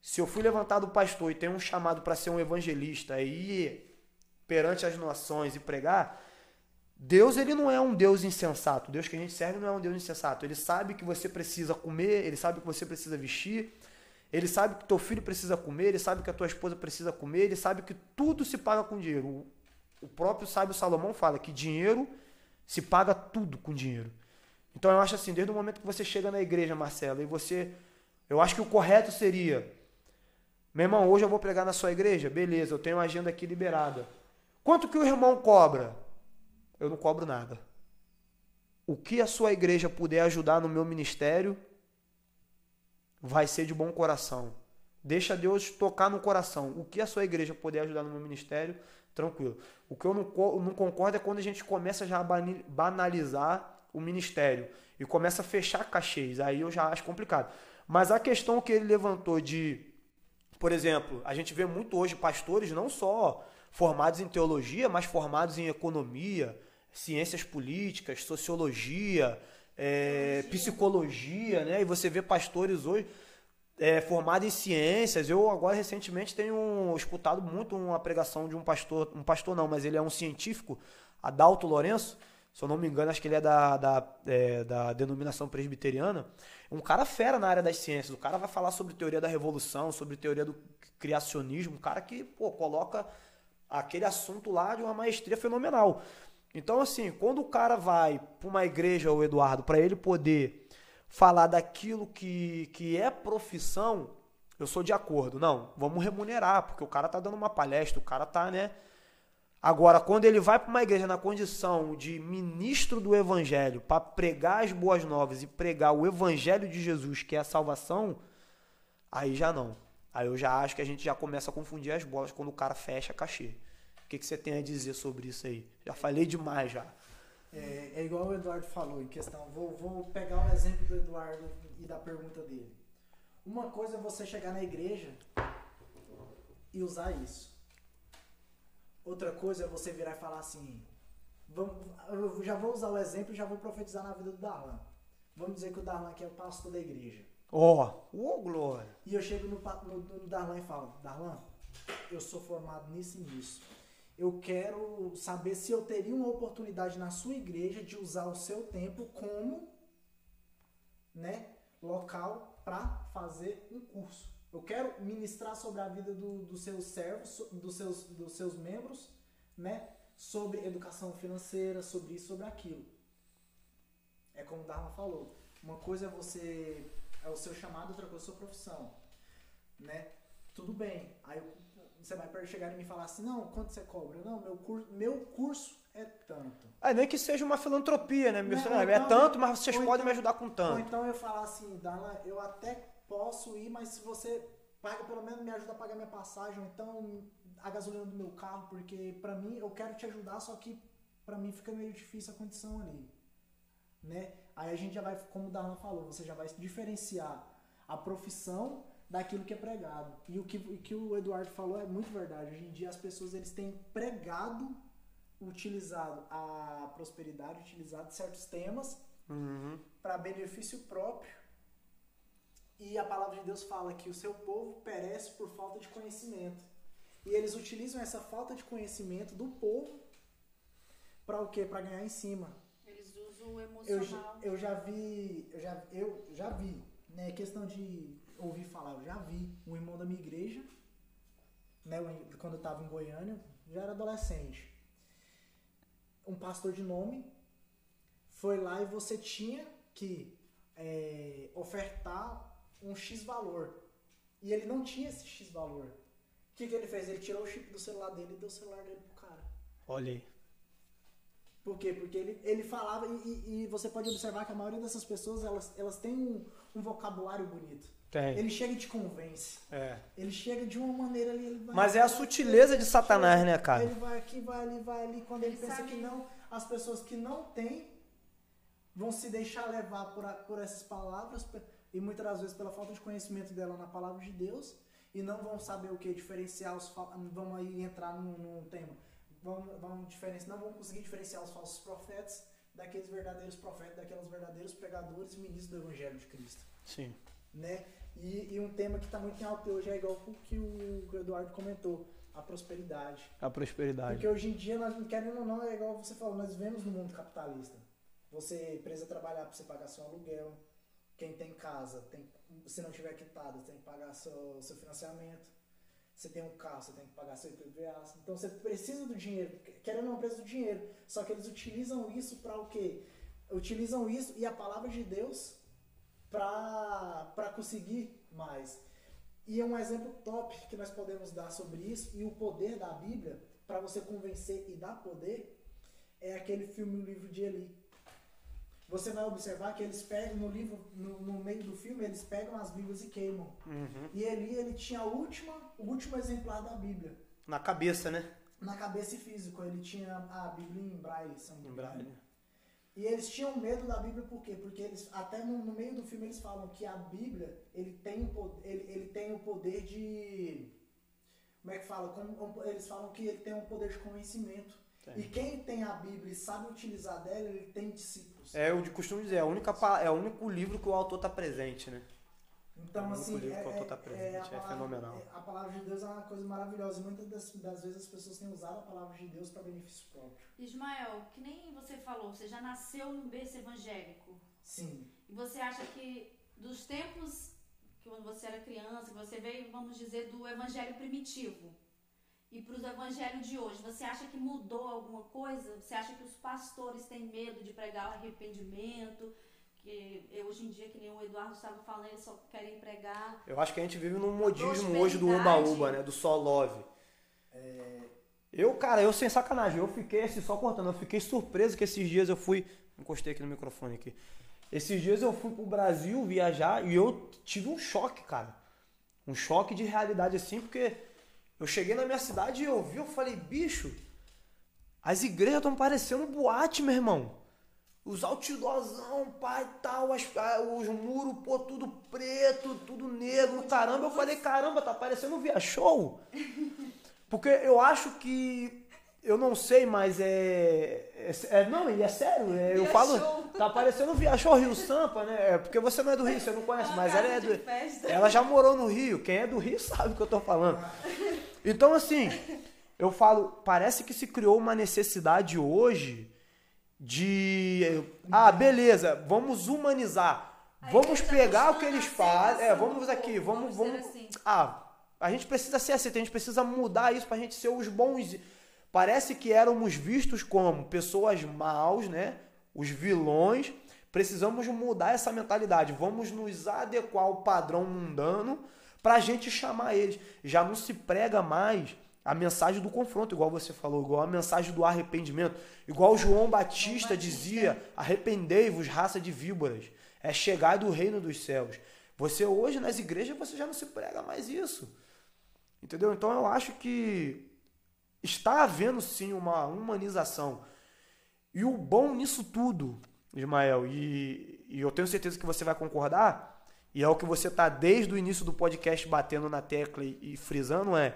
Se eu fui levantado pastor e tenho um chamado para ser um evangelista e perante as nações e pregar, Deus ele não é um Deus insensato. Deus que a gente serve não é um Deus insensato. Ele sabe que você precisa comer, ele sabe que você precisa vestir, ele sabe que teu filho precisa comer, ele sabe que a tua esposa precisa comer, ele sabe que tudo se paga com dinheiro. O próprio sábio Salomão fala que dinheiro se paga tudo com dinheiro. Então eu acho assim, desde o momento que você chega na igreja, Marcelo, e você. Eu acho que o correto seria. Meu irmão, hoje eu vou pregar na sua igreja? Beleza, eu tenho uma agenda aqui liberada. Quanto que o irmão cobra? eu não cobro nada. O que a sua igreja puder ajudar no meu ministério, vai ser de bom coração. Deixa Deus tocar no coração. O que a sua igreja puder ajudar no meu ministério, tranquilo. O que eu não, não concordo é quando a gente começa já a banalizar o ministério e começa a fechar cachês. Aí eu já acho complicado. Mas a questão que ele levantou de, por exemplo, a gente vê muito hoje pastores não só formados em teologia, mas formados em economia, ciências políticas, sociologia, é, psicologia, né? E você vê pastores hoje é, formados em ciências. Eu agora recentemente tenho escutado muito uma pregação de um pastor, um pastor não, mas ele é um científico, Adalto Lourenço, se eu não me engano, acho que ele é da, da, é, da denominação presbiteriana. Um cara fera na área das ciências. O cara vai falar sobre teoria da revolução, sobre teoria do criacionismo. Um cara que pô, coloca aquele assunto lá de uma maestria fenomenal. Então, assim, quando o cara vai para uma igreja, o Eduardo, para ele poder falar daquilo que, que é profissão, eu sou de acordo. Não, vamos remunerar, porque o cara tá dando uma palestra, o cara tá, né? Agora, quando ele vai para uma igreja na condição de ministro do evangelho, para pregar as boas novas e pregar o evangelho de Jesus, que é a salvação, aí já não. Aí eu já acho que a gente já começa a confundir as bolas quando o cara fecha cachê. O que, que você tem a dizer sobre isso aí? Já falei demais já. É, é igual o Eduardo falou em questão. Vou, vou pegar um exemplo do Eduardo e da pergunta dele. Uma coisa é você chegar na igreja e usar isso. Outra coisa é você virar e falar assim. Vamos, eu já vou usar o exemplo e já vou profetizar na vida do Darlan. Vamos dizer que o Darlan aqui é o pastor da igreja. Ó, oh, oh, glória. E eu chego no, no, no Darlan e falo, Darlan, eu sou formado nisso e nisso eu quero saber se eu teria uma oportunidade na sua igreja de usar o seu tempo como né, local para fazer um curso. Eu quero ministrar sobre a vida do, dos seus servos, dos seus, dos seus membros, né, sobre educação financeira, sobre isso, sobre aquilo. É como o Dharma falou. Uma coisa é você é o seu chamado, outra coisa é a sua profissão, né? Tudo bem. Aí você vai chegar e me falar assim, não, quanto você cobra? Não, meu curso, meu curso é tanto. Ah, nem que seja uma filantropia, né? Meu, Não, é então- tanto, mas vocês ou podem então- me ajudar com Ou tanto. então eu falar assim, Darla, eu até posso ir, mas se você paga, pelo menos me ajuda a pagar minha passagem, ou então a gasolina do meu carro, porque pra mim eu quero te ajudar, só que pra mim fica meio difícil a condição ali. Né? Aí a gente já vai, como o Darlan falou, você já vai diferenciar a profissão daquilo que é pregado. E o que, o que o Eduardo falou é muito verdade. Hoje em dia as pessoas eles têm pregado, utilizado a prosperidade, utilizado certos temas Uhum. para benefício próprio. E a palavra de Deus fala que o seu povo perece por falta de conhecimento. E eles utilizam essa falta de conhecimento do povo para o quê? Para ganhar em cima. Eles usam o Eu, emocional. já- eu já vi, eu já, eu já vi, né, questão de ouvir falar, eu já vi um irmão da minha igreja, né, quando eu estava em Goiânia, já era adolescente. Um pastor de nome foi lá e você tinha que é, ofertar um X valor. E ele não tinha esse X valor. O que, que ele fez? Ele tirou o chip do celular dele e deu o celular dele pro cara. Olha aí. Por quê? Porque ele, ele falava, e, e- e você pode observar que a maioria dessas pessoas, elas, elas têm um, um vocabulário bonito. Tem. Ele chega e te convence. É. Ele chega de uma maneira ali, ele vai... Mas é a sutileza de Satanás, né, cara? Ele vai aqui, vai ali, vai ali. Quando ele, Ele pensa sabe- que não, as pessoas que não têm vão se deixar levar por, a- por essas palavras e muitas das vezes pela falta de conhecimento dela na palavra de Deus e não vão saber o que diferenciar os vamos aí entrar num, num tema vão, vão diferenciar não vão conseguir diferenciar os falsos profetas daqueles verdadeiros profetas daqueles verdadeiros pregadores e ministros do evangelho de Cristo Sim. né? E, e um tema que está muito em alta hoje é igual o que o, Eduardo comentou, a prosperidade. A prosperidade. Porque hoje em dia, nós, querendo ou não, é igual você falou, nós vivemos no mundo capitalista. Você precisa trabalhar para você pagar seu aluguel. Quem tem casa, tem, se não tiver quitado, tem que pagar seu, seu financiamento. Você tem um carro, você tem que pagar seu IPVA. Então você precisa do dinheiro. Querendo ou não, precisa do dinheiro. Só que eles utilizam isso para o quê? Utilizam isso e a palavra de Deus para conseguir mais. E é um exemplo top que nós podemos dar sobre isso e o poder da Bíblia para você convencer e dar poder é aquele filme O Livro de Eli. Você vai observar que eles pegam no livro, no, no meio do filme, eles pegam as Bíblias e queimam. Uhum. E Eli, ele tinha a última, o último exemplar da Bíblia. Na cabeça, né? Na cabeça e físico, ele tinha a Bíblia em braille, Em braille. E eles tinham medo da Bíblia por quê? Porque eles até no, no meio do filme eles falam que a Bíblia ele tem o poder, ele, ele tem o poder de como é que fala? Como- eles falam que ele tem um poder de conhecimento. Tem. E quem tem a Bíblia e sabe utilizar dela, ele tem discípulos. É, eu de costumo dizer, é, a única, é o único livro que o autor tá presente, né? Então, É assim, livro é, autor tá é- presente, é a é palavra- fenomenal. é- a palavra de Deus é uma coisa maravilhosa. E muitas das, das vezes as pessoas têm usado a palavra de Deus para benefício próprio. Ismael, que nem você falou, você já nasceu num berço evangélico. Sim. E você acha que dos tempos que quando você era criança, que você veio, vamos dizer, do evangelho primitivo e para os evangelhos de hoje, você acha que mudou alguma coisa? Você acha que os pastores têm medo de pregar o arrependimento? Que eh, hoje em dia, que nem o Eduardo estava falando, eles só querem pregar. Eu acho que a gente vive num modismo hoje do Uba-Uba, né? Do só love. Eu, cara, eu sem sacanagem, eu fiquei assim, só cortando, eu fiquei surpreso que esses dias eu fui. Encostei aqui no microfone aqui. Esses dias eu fui pro Brasil viajar e eu tive um choque, cara. Um choque de realidade assim, porque eu cheguei na minha cidade e eu vi, eu falei, bicho, as igrejas estão parecendo boate, meu irmão. Os outdoorzão, pai tal, as, ah, os muros, pô, tudo preto, tudo negro, caramba. Eu falei, caramba, tá parecendo um via show. Porque eu acho que. Eu não sei, mas é. é, é- não, é sério. é, eu falo. Tá parecendo um via show Rio Sampa, né? É, porque você não é do Rio, você não conhece, mas ela é do. Ela já morou no Rio. Quem é do Rio sabe o que eu tô falando. Então, assim, eu falo, parece que se criou uma necessidade hoje de. Ah, beleza, vamos humanizar. A Vamos pegar o que eles a fazem. É, vamos aqui, vamos. vamos vamos assim. Ah, a gente precisa ser aceito, a gente precisa mudar isso pra gente ser os bons. Parece que éramos vistos como pessoas maus, né? Os vilões. Precisamos mudar essa mentalidade. Vamos nos adequar ao padrão mundano pra gente chamar eles. Já não se prega mais a mensagem do confronto, igual você falou, igual a mensagem do arrependimento, igual João Batista, dizia: arrependei-vos, raça de víboras. É chegar do reino dos céus. Você hoje nas igrejas você já não se prega mais isso. Entendeu? Então eu acho que está havendo sim uma humanização. E o bom nisso tudo, Ismael, e, e eu tenho certeza que você vai concordar, e é o que você está desde o início do podcast batendo na tecla e, e frisando, é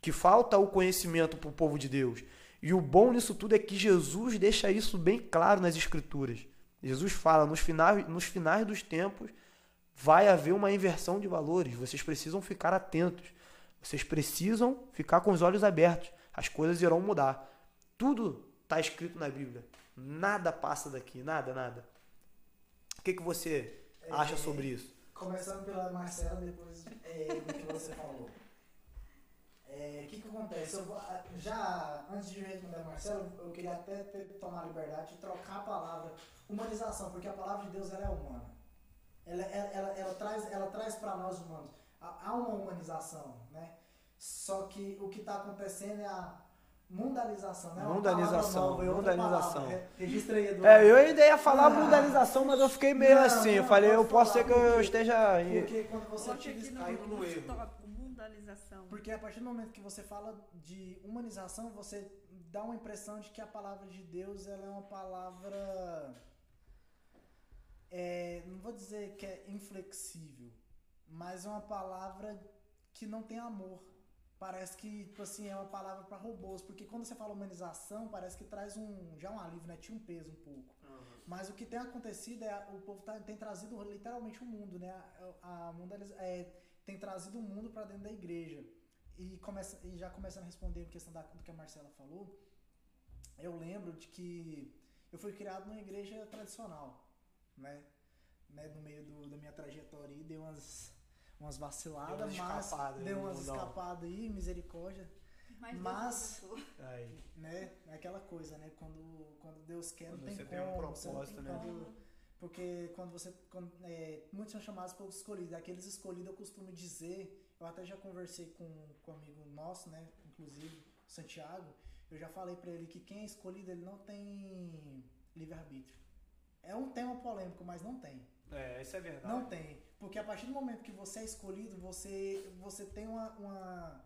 que falta o conhecimento para o povo de Deus. E o bom nisso tudo é que Jesus deixa isso bem claro nas Escrituras. Jesus fala: nos finais, nos finais dos tempos vai haver uma inversão de valores. Vocês precisam ficar atentos. Vocês precisam ficar com os olhos abertos. As coisas irão mudar. Tudo está escrito na Bíblia. Nada passa daqui, nada, nada. O que, que você acha sobre isso? Começando pela Marcela, depois é, do que você falou. É, O que, que acontece? Eu vou- ah, já, antes de responder a Marcela, eu queria até ter, tomar a liberdade de trocar a palavra humanização, porque a palavra de Deus ela é humana. Ela, ela, ela, ela traz, ela traz para nós humanos. Há uma humanização, né? Só que o que está acontecendo é a mundanização, né? Uma Mundanização, palavra nova, é outra mundanização. palavra. Re- Registra aí, Eduardo. É, eu ainda ia falar mundanização, mas eu fiquei meio Não, assim. Eu não, falei, pode eu posso ser que eu esteja. Porque quando você utiliza... no no erro. Porque a partir do momento que você fala de humanização, você dá uma impressão de que a palavra de Deus ela é uma palavra. é, não vou dizer que é inflexível, mas é uma palavra que não tem amor. Parece que, tipo assim, é uma palavra para robôs. Porque quando você fala humanização, parece que traz um. Já um alívio, né? Tinha um peso um pouco. Mas o que tem acontecido é o povo tá- tem trazido literalmente o mundo, né? A, a mundaliza- é, tem trazido o mundo para dentro da igreja. E, começa, e já começando a responder a questão da, do que a Marcela falou, eu lembro de que eu fui criado numa igreja tradicional, né? né no meio do, da minha trajetória aí, deu umas, umas vaciladas, Deu umas mas escapadas, deu né, umas escapadas aí, misericórdia Mas, Mas- né? É aquela coisa, né? Quando, quando Deus quer, não Quando tem você como. tem um não propósito, tem né? como. Porque quando você. Quando, é, muitos são chamados pelos escolhidos. Aqueles escolhidos eu costumo dizer. Eu até já conversei com, com um amigo nosso, né? Inclusive, Santiago. Eu já falei pra ele que quem é escolhido, ele não tem livre-arbítrio. É um tema polêmico, mas não tem. É, isso é verdade. Não tem. Porque a partir do momento que você é escolhido, você, você tem uma. uma-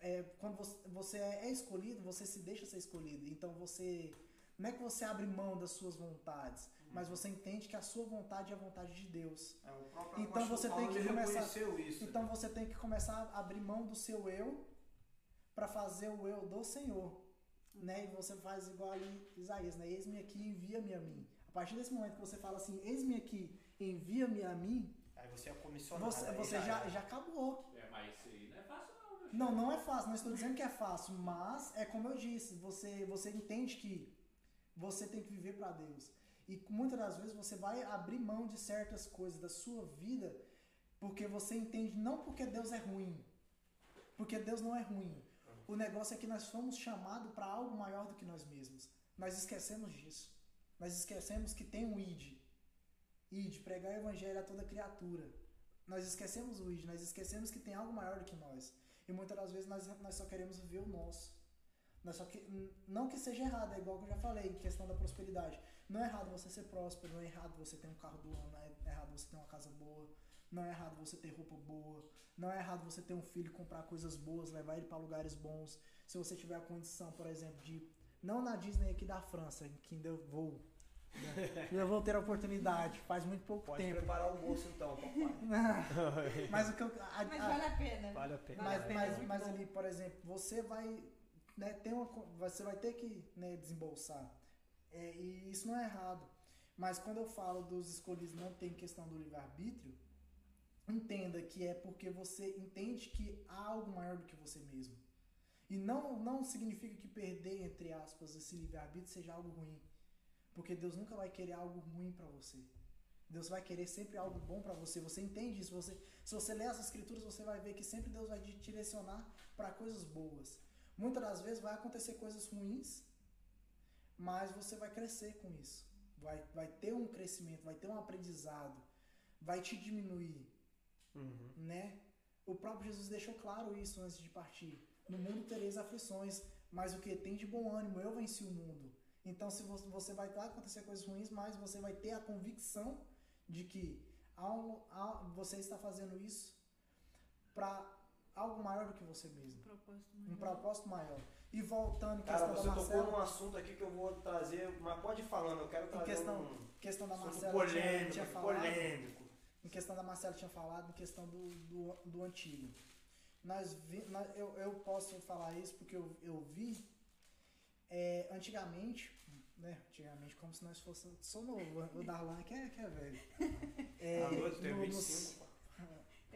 é, quando você, você é escolhido, você se deixa ser escolhido. Então você. Não é que você abre mão das suas vontades, mas você entende que a sua vontade é a vontade de Deus. É, o próprio Então você tem que começar- isso. Então né? você tem que começar a abrir mão do seu eu para fazer o eu do Senhor. Né? E você faz igual ali Isaías, né? Eis-me aqui, envia-me a mim. A partir desse momento que você fala assim, eis-me aqui, envia-me a mim, Aí você é comissionado. você, você já, já acabou. É, mas isso aí não é fácil não, meu Não, não é fácil, não estou dizendo que é fácil, mas é como eu disse, você, você entende que você tem que viver para Deus. E muitas das vezes você vai abrir mão de certas coisas da sua vida porque você entende não porque Deus é ruim, porque Deus não é ruim. O negócio é que nós fomos chamados para algo maior do que nós mesmos. Nós esquecemos disso. Nós esquecemos que tem um id. Id, pregar o evangelho a toda criatura. Nós esquecemos o id, nós esquecemos que tem algo maior do que nós. E muitas das vezes nós, nós só queremos viver o nosso. Nós só que, não que seja errado, é igual que eu já falei, em questão da prosperidade. Não é errado você ser próspero, não é errado você ter um carro do ano, não é errado você ter uma casa boa, não é errado você ter roupa boa, não é errado você ter um filho, comprar coisas boas, levar ele para lugares bons. Se você tiver a condição, por exemplo, de não na Disney aqui da França, em que ainda eu vou, né? eu vou ter a oportunidade, faz muito pouco Pode tempo. preparar o bolso então, papai. Mas o que eu, a- Mas a- vale a pena. Vale a pena. mas, Vale a pena, mas, mas bom. ali, por exemplo, você vai, né, ter uma, você vai ter que né, desembolsar. É, e isso não é errado. Mas quando eu falo dos escolhidos não tem questão do livre-arbítrio, entenda que é porque você entende que há algo maior do que você mesmo. E não, não significa que perder, entre aspas, esse livre-arbítrio seja algo ruim. Porque Deus nunca vai querer algo ruim para você. Deus vai querer sempre algo bom para você. Você entende isso? Você, se você ler as escrituras, você vai ver que sempre Deus vai te direcionar para coisas boas. Muitas das vezes vai acontecer coisas ruins, mas você vai crescer com isso. Vai, vai ter um crescimento, vai ter um aprendizado, vai te diminuir, Uhum. né? O próprio Jesus deixou claro isso antes de partir. No mundo tereis aflições, mas o que tem de bom ânimo, eu venci o mundo. Então, se você, você vai lá acontecer coisas ruins, mas você vai ter a convicção de que um- há- você está fazendo isso para algo maior do que você mesmo, Propósito um maior. propósito maior. E voltando em Cara, questão você da tocou Marcela, num assunto aqui que eu vou trazer, mas pode ir falando, eu quero Em trazer questão- um questão da Marcela polêmico, tinha falado, polêmico. em questão da Marcela tinha falado, em questão do, do, do antigo. Nós vi, nós- eu, eu posso falar isso porque eu, eu vi é, antigamente, né? Antigamente, como se nós fossemos. Sou novo, o Darlan que é, que é velho. É, Ah, no- 25, nos-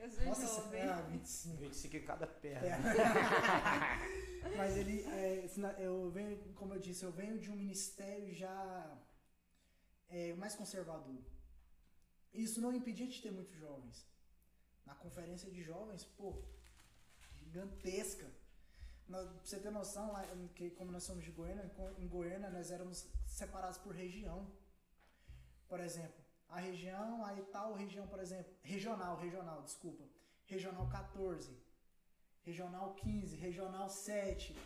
Eu sou Nossa, jovem. ah, 25. 25 em cada perna. É. Mas ele, é, eu venho, como eu disse, eu venho de um ministério já é, mais conservador. Isso não impedia de ter muitos jovens. Na conferência de jovens, pô, gigantesca. Pra você ter noção, lá, que como nós somos de Goiânia, em Goiânia nós éramos separados por região. Por exemplo, a região, aí tal região, por exemplo, regional, regional, desculpa. Regional 14, regional 15, regional 7,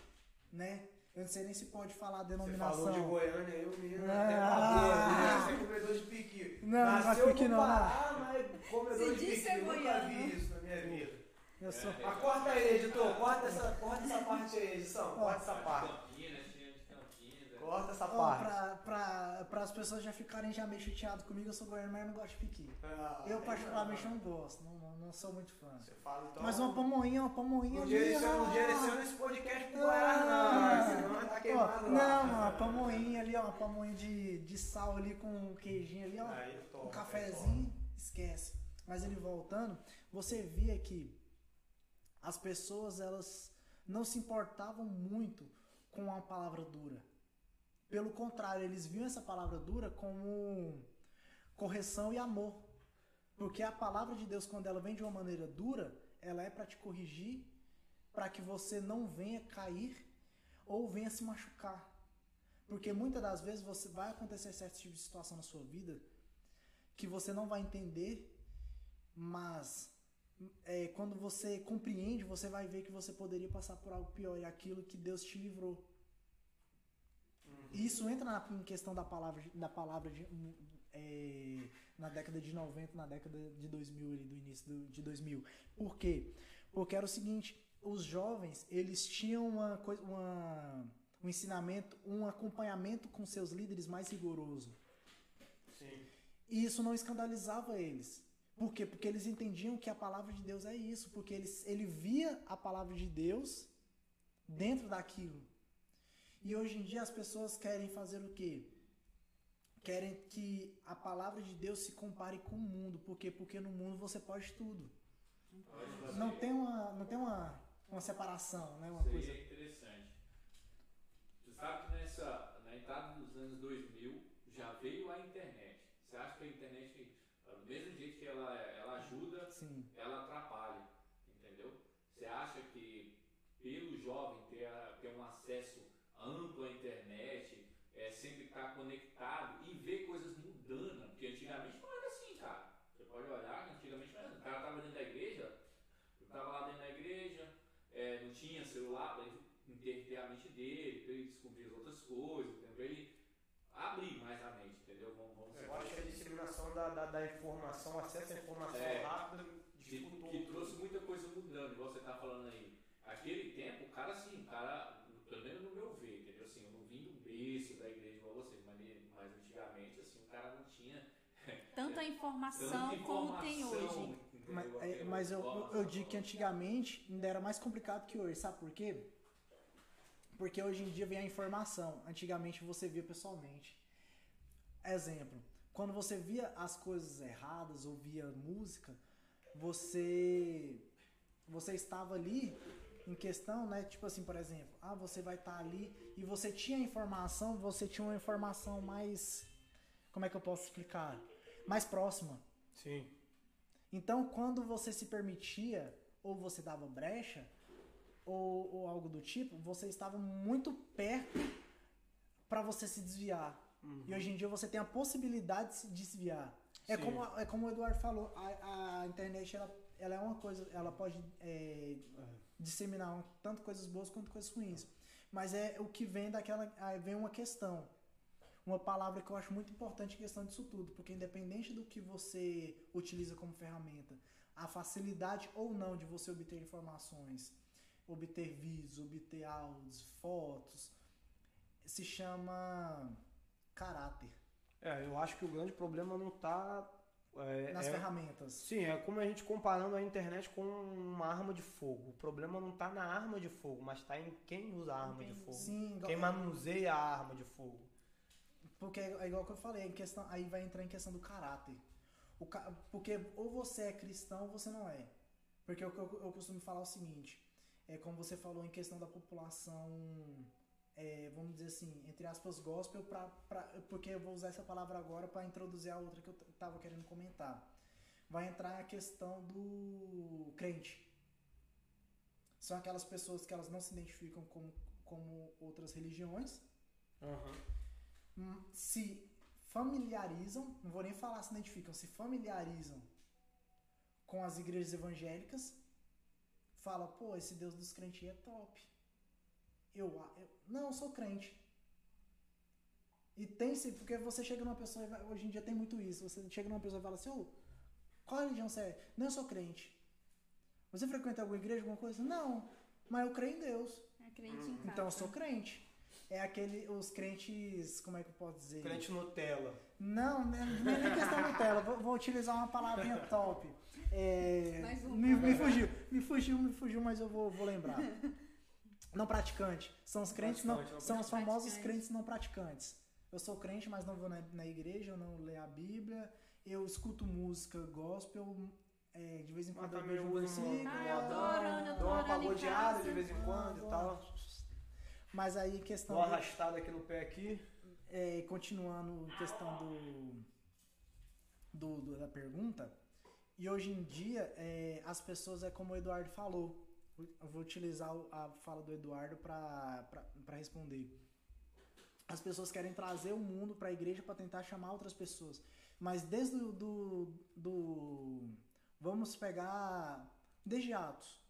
né? Eu não sei nem se pode falar a Você denominação. falou de Goiânia, eu menino Ah. até babou, né? Você é comedor de piqui. Não, não Nasceu piqui não. Pará, mas comedor Se de piqui. ser Nunca vi isso na minha vida. Eu sou. É. Mas corta aí, editor. Corta essa, corta essa parte aí, edição. Corta essa parte. Campinas, tinha de Campinas. é. Corta essa Ó, parte. pra, pra, pra as pessoas já ficarem já meio chateadas comigo, eu sou goiano, mas eu não gosto de piqui. Ah, Eu tem particularmente não gosto, não, não, não sou muito fã. Você fala então. Mas uma pamonhinha, uma pamonhinha Não direciona, direciona esse podcast pro Goiás, não. Senão tá Ó, queimado não, uma pamonhinha ali, ó, uma pamonhinha de, de sal ali com um queijinho ali, ó. Aí, toma, um cafezinho, esquece. Mas ele voltando, você via que as pessoas elas não se importavam muito com a palavra dura. Pelo contrário, eles viam essa palavra dura como correção e amor. Porque a palavra de Deus, quando ela vem de uma maneira dura, ela é para te corrigir, para que você não venha cair ou venha se machucar. Porque muitas das vezes você vai acontecer certo tipo de situação na sua vida que você não vai entender, mas é, quando você compreende, você vai ver que você poderia passar por algo pior e aquilo que Deus te livrou. E Isso entra na, em questão da palavra, da palavra de, hum, é, na década de 90, na década de 2000, ali, do início do, de 2000. Por quê? Porque era o seguinte, os jovens, eles tinham uma, coisa- uma, um ensinamento, um acompanhamento com seus líderes mais rigoroso. Sim. E isso não escandalizava eles. Por quê? Porque eles entendiam que a palavra de Deus é isso. Porque eles, ele via a palavra de Deus dentro daquilo. E hoje em dia as pessoas querem fazer o quê? Querem que a palavra de Deus se compare com o mundo. Por quê? Porque no mundo você pode tudo. Não tem uma, não tem uma, uma separação, né? Uma Isso coisa. é interessante. Você sabe que nessa, na entrada dos anos 2000 já veio a internet. Você acha que a internet, do mesmo jeito que ela, ela ajuda, Sim. ela atrapalha, entendeu? Você acha que pelo jovem ter, ter um acesso amplo à internet, é, sempre estar conectado e ver coisas mudando, porque antigamente não era assim, cara. Você pode olhar, que antigamente não era assim. O cara estava dentro da igreja, eu estava lá dentro da igreja, é, não tinha celular para ele ter a mente dele, para ele descobrir as outras coisas, para ele abrir mais a mente, entendeu? Vamos, vamos Eu acho que a disseminação da, da, da informação, acesso à informação É. rápida, que, dificultou. que trouxe muita coisa mudando, igual você tá falando aí. Aquele tempo, o cara assim, o cara, pelo menos no meu ver, entendeu? Assim, eu não vim do berço da igreja igual você, mas, mas antigamente, assim, o cara não tinha Tanta informação, tanta como tem hoje. Mas, é, mas eu, eu digo que antigamente ainda era mais complicado que hoje, sabe por quê? Porque hoje em dia vem a informação, antigamente você via pessoalmente. Exemplo, quando você via as coisas erradas, ouvia música, você você estava ali em questão, né? Tipo assim, por exemplo, ah, você vai estar ali e você tinha informação, você tinha uma informação mais. Como é que eu posso explicar? Mais próxima. Sim. Então, quando você se permitia, ou você dava brecha, ou, ou algo do tipo, você estava muito perto para você se desviar. E hoje em dia você tem a possibilidade de se desviar. É como, é como o Eduardo falou, a, a internet ela, ela é uma coisa, ela pode é, disseminar tanto coisas boas quanto coisas ruins. Mas é o que vem daquela. Aí vem uma questão. Uma palavra que eu acho muito importante em questão disso tudo, porque independente do que você utiliza como ferramenta, a facilidade ou não de você obter informações, obter vídeos, obter áudios, fotos, se chama caráter É, eu acho que o grande problema não tá. É, nas é- ferramentas. Sim, é como a gente comparando a internet com uma arma de fogo. O problema não tá na arma de fogo, mas tá em quem usa a arma de fogo. Sim, Quem manuseia a arma de fogo. Porque é igual que eu falei, questão, aí vai entrar em questão do caráter. O porque ou você é cristão ou você não é. Porque eu, eu, eu costumo falar o seguinte, é como você falou em questão da população, é, vamos dizer assim, entre aspas, gospel, pra, pra, porque eu vou usar essa palavra agora para introduzir a outra que eu t- tava querendo comentar. Vai entrar a questão do crente. São aquelas pessoas que elas não se identificam como, como outras religiões, hum, se familiarizam, não vou nem falar se identificam, se familiarizam com as igrejas evangélicas, fala, pô, esse Deus dos crentes é top. Eu, eu não, eu sou crente. E tem se porque você chega numa pessoa, hoje em dia tem muito isso, você chega numa pessoa e fala assim, ô, qual religião você é? Não, eu sou crente. Você frequenta alguma igreja, alguma coisa? Não, mas eu creio em Deus. É crente em casa. Então eu sou crente. É aquele, os crentes, como é que eu posso dizer? Crente Nutella. Não, né, não é nem questão Nutella. Vou, vou utilizar uma palavrinha top. É, um. me, me fugiu, me fugiu, me fugiu, mas eu vou, vou lembrar. Não praticante. São os crentes, não, são os famosos crentes não praticantes. Eu sou crente, mas não vou na, na igreja, eu não leio a Bíblia, eu escuto música gospel, é, de vez em Mas quando eu também vejo um versículo. Ah, eu tô orando, eu tô Dou uma pagodeada de vez em quando e Ah, tal. Mas aí questão uma do- arrastada aqui no pé aqui. É, continuando questão do, do, do- da pergunta, e hoje em dia é, as pessoas é como o Eduardo falou. Eu vou utilizar a fala do Eduardo para responder. As pessoas querem trazer o mundo para a igreja para tentar chamar outras pessoas. Mas desde o do, do vamos pegar desde Atos,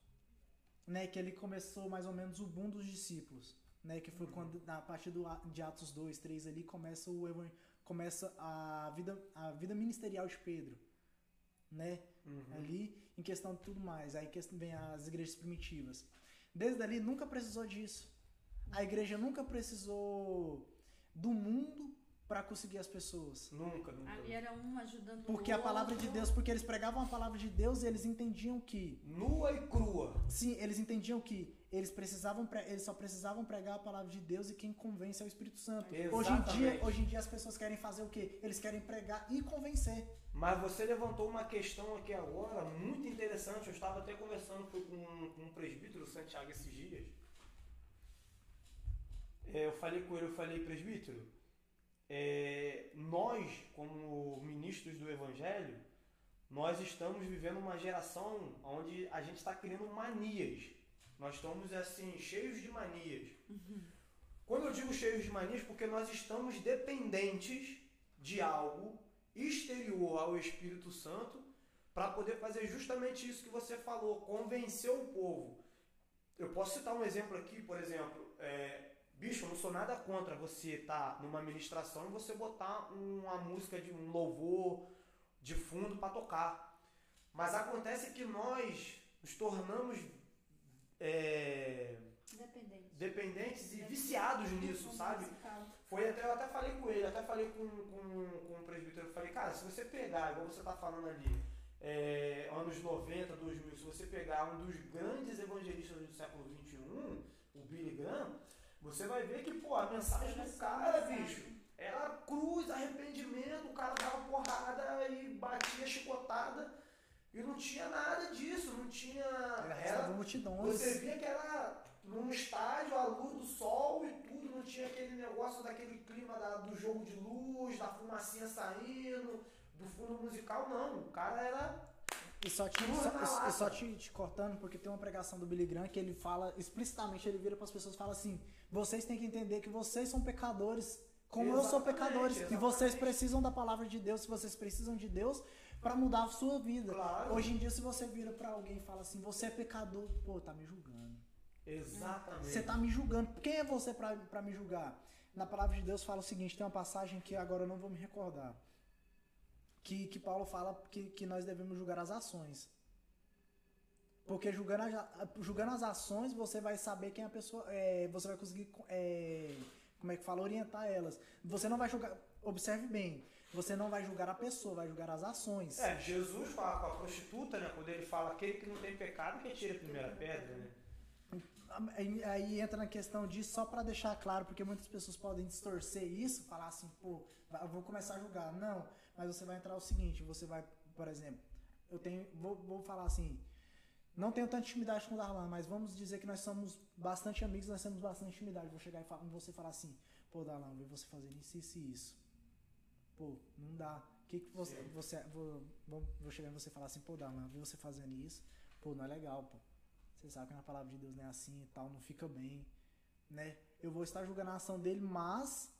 né, que ele começou mais ou menos o boom dos discípulos, né, que foi quando a partir do, de Atos 2, 3 ali começa o evan- começa a vida a vida ministerial de Pedro, né? Ali em questão de tudo mais, aí que vem as igrejas primitivas. Desde ali nunca precisou disso. A igreja nunca precisou do mundo para conseguir as pessoas. Nunca, nunca. Ali era um ajudando o Porque a palavra de. Deus, porque eles pregavam a palavra de Deus e eles entendiam que Nua e crua. Sim, eles entendiam que eles precisavam, pre- eles só precisavam pregar a palavra de Deus e quem convence é o Espírito Santo. Hoje em dia, hoje em dia as pessoas querem fazer o quê? Eles querem pregar e convencer. Mas você levantou uma questão aqui agora muito interessante. Eu estava até conversando com, com um presbítero Santiago esses dias. É, eu falei com ele, eu falei, presbítero, é, nós, como ministros do Evangelho, nós estamos vivendo uma geração onde a gente está criando manias. Nós estamos assim, cheios de manias. Quando eu digo cheios de manias, porque nós estamos dependentes de algo exterior ao Espírito Santo para poder fazer justamente isso que você falou, convencer o povo. Eu posso citar um exemplo aqui, por exemplo, é, bicho, eu não sou nada contra você estar numa ministração e você botar uma música de um louvor de fundo para tocar. Mas acontece que nós nos tornamos é, Dependente. dependentes e viciados nisso, sabe? Musical. Foi até, eu até falei com ele, até falei com, com, com o presbítero, eu falei, cara, se você pegar, igual você tá falando ali, é, anos 90, 2000, se você pegar um dos grandes evangelistas do século XXI, o Billy Graham, você vai ver que, pô, a mensagem do cara, bicho, era cruz, arrependimento, o cara dava porrada e batia chicotada, E não tinha nada disso, não tinha. Arrastava multidões. Você via que era num estádio, a luz do sol e tudo, não tinha aquele negócio daquele clima da- do jogo de luz, da fumacinha saindo, do fundo musical, não. O cara era. E só, te, só, e- e só te, te cortando, porque tem uma pregação do Billy Graham que ele fala explicitamente, ele vira para as pessoas e fala assim: vocês têm que entender que vocês são pecadores, como eu sou Exatamente, pecadores, e exatamente. vocês precisam da palavra de Deus, vocês precisam de Deus para mudar a sua vida. Claro. Hoje em dia, se você vira para alguém e fala assim: você é pecador, pô, tá me julgando. Exatamente. Você tá me julgando. Quem é você pra pra me julgar? Na palavra de Deus fala o seguinte: tem uma passagem que agora eu não vou me recordar. Que, que Paulo fala que, que nós devemos julgar as ações. Porque julgando, a- julgando as ações, você vai saber quem a pessoa. é, você vai conseguir. é, como é que fala? Orientar elas. Você não vai julgar. Observe bem. Você não vai julgar a pessoa, vai julgar as ações. É, Jesus fala com a prostituta, né? Quando ele fala aquele que não tem pecado, que tira a primeira pedra, né? Aí, aí entra na questão disso, só pra deixar claro, porque muitas pessoas podem distorcer isso, falar assim, pô, eu vou começar a julgar. Não, mas você vai entrar o seguinte, você vai, por exemplo, eu tenho, vou, vou falar assim, não tenho tanta intimidade com o Darlan, mas vamos dizer que nós somos bastante amigos, nós temos bastante intimidade. Vou chegar e falar, você falar assim, pô, Darlan, eu vi você fazendo isso, isso e isso. Pô, não dá. O que, que você. Sim. você vou, vou, chegar em você e falar assim, pô, Darlan, eu vi você fazendo isso, pô, não é legal, pô. Você sabe que na palavra de Deus não é assim e tal, não fica bem, né? Eu vou estar julgando a ação dele, mas,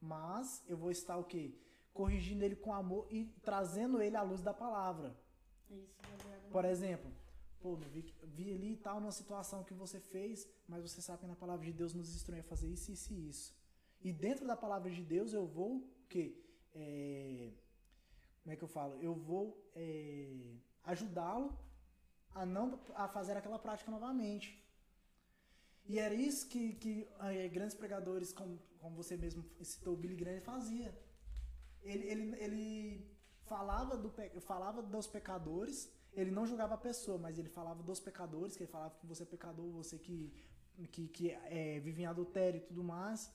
mas eu vou estar o quê? Corrigindo ele com amor e trazendo ele à luz da palavra. Isso, baseado Por exemplo, pô, vi, vi ali e tal numa situação que você fez, mas você sabe que na palavra de Deus nos instrui a fazer isso, isso e isso. E dentro da palavra de Deus eu vou o quê? É, como é que eu falo? Eu vou é, ajudá-lo a não a fazer aquela prática novamente. E era isso que, que eh, grandes pregadores, como, como você mesmo citou, Billy Graham fazia. Ele, ele, ele falava, do, falava dos pecadores, ele não julgava a pessoa, mas ele falava dos pecadores, que ele falava que você é pecador, você que, que, que é, vive em adultério e tudo mais.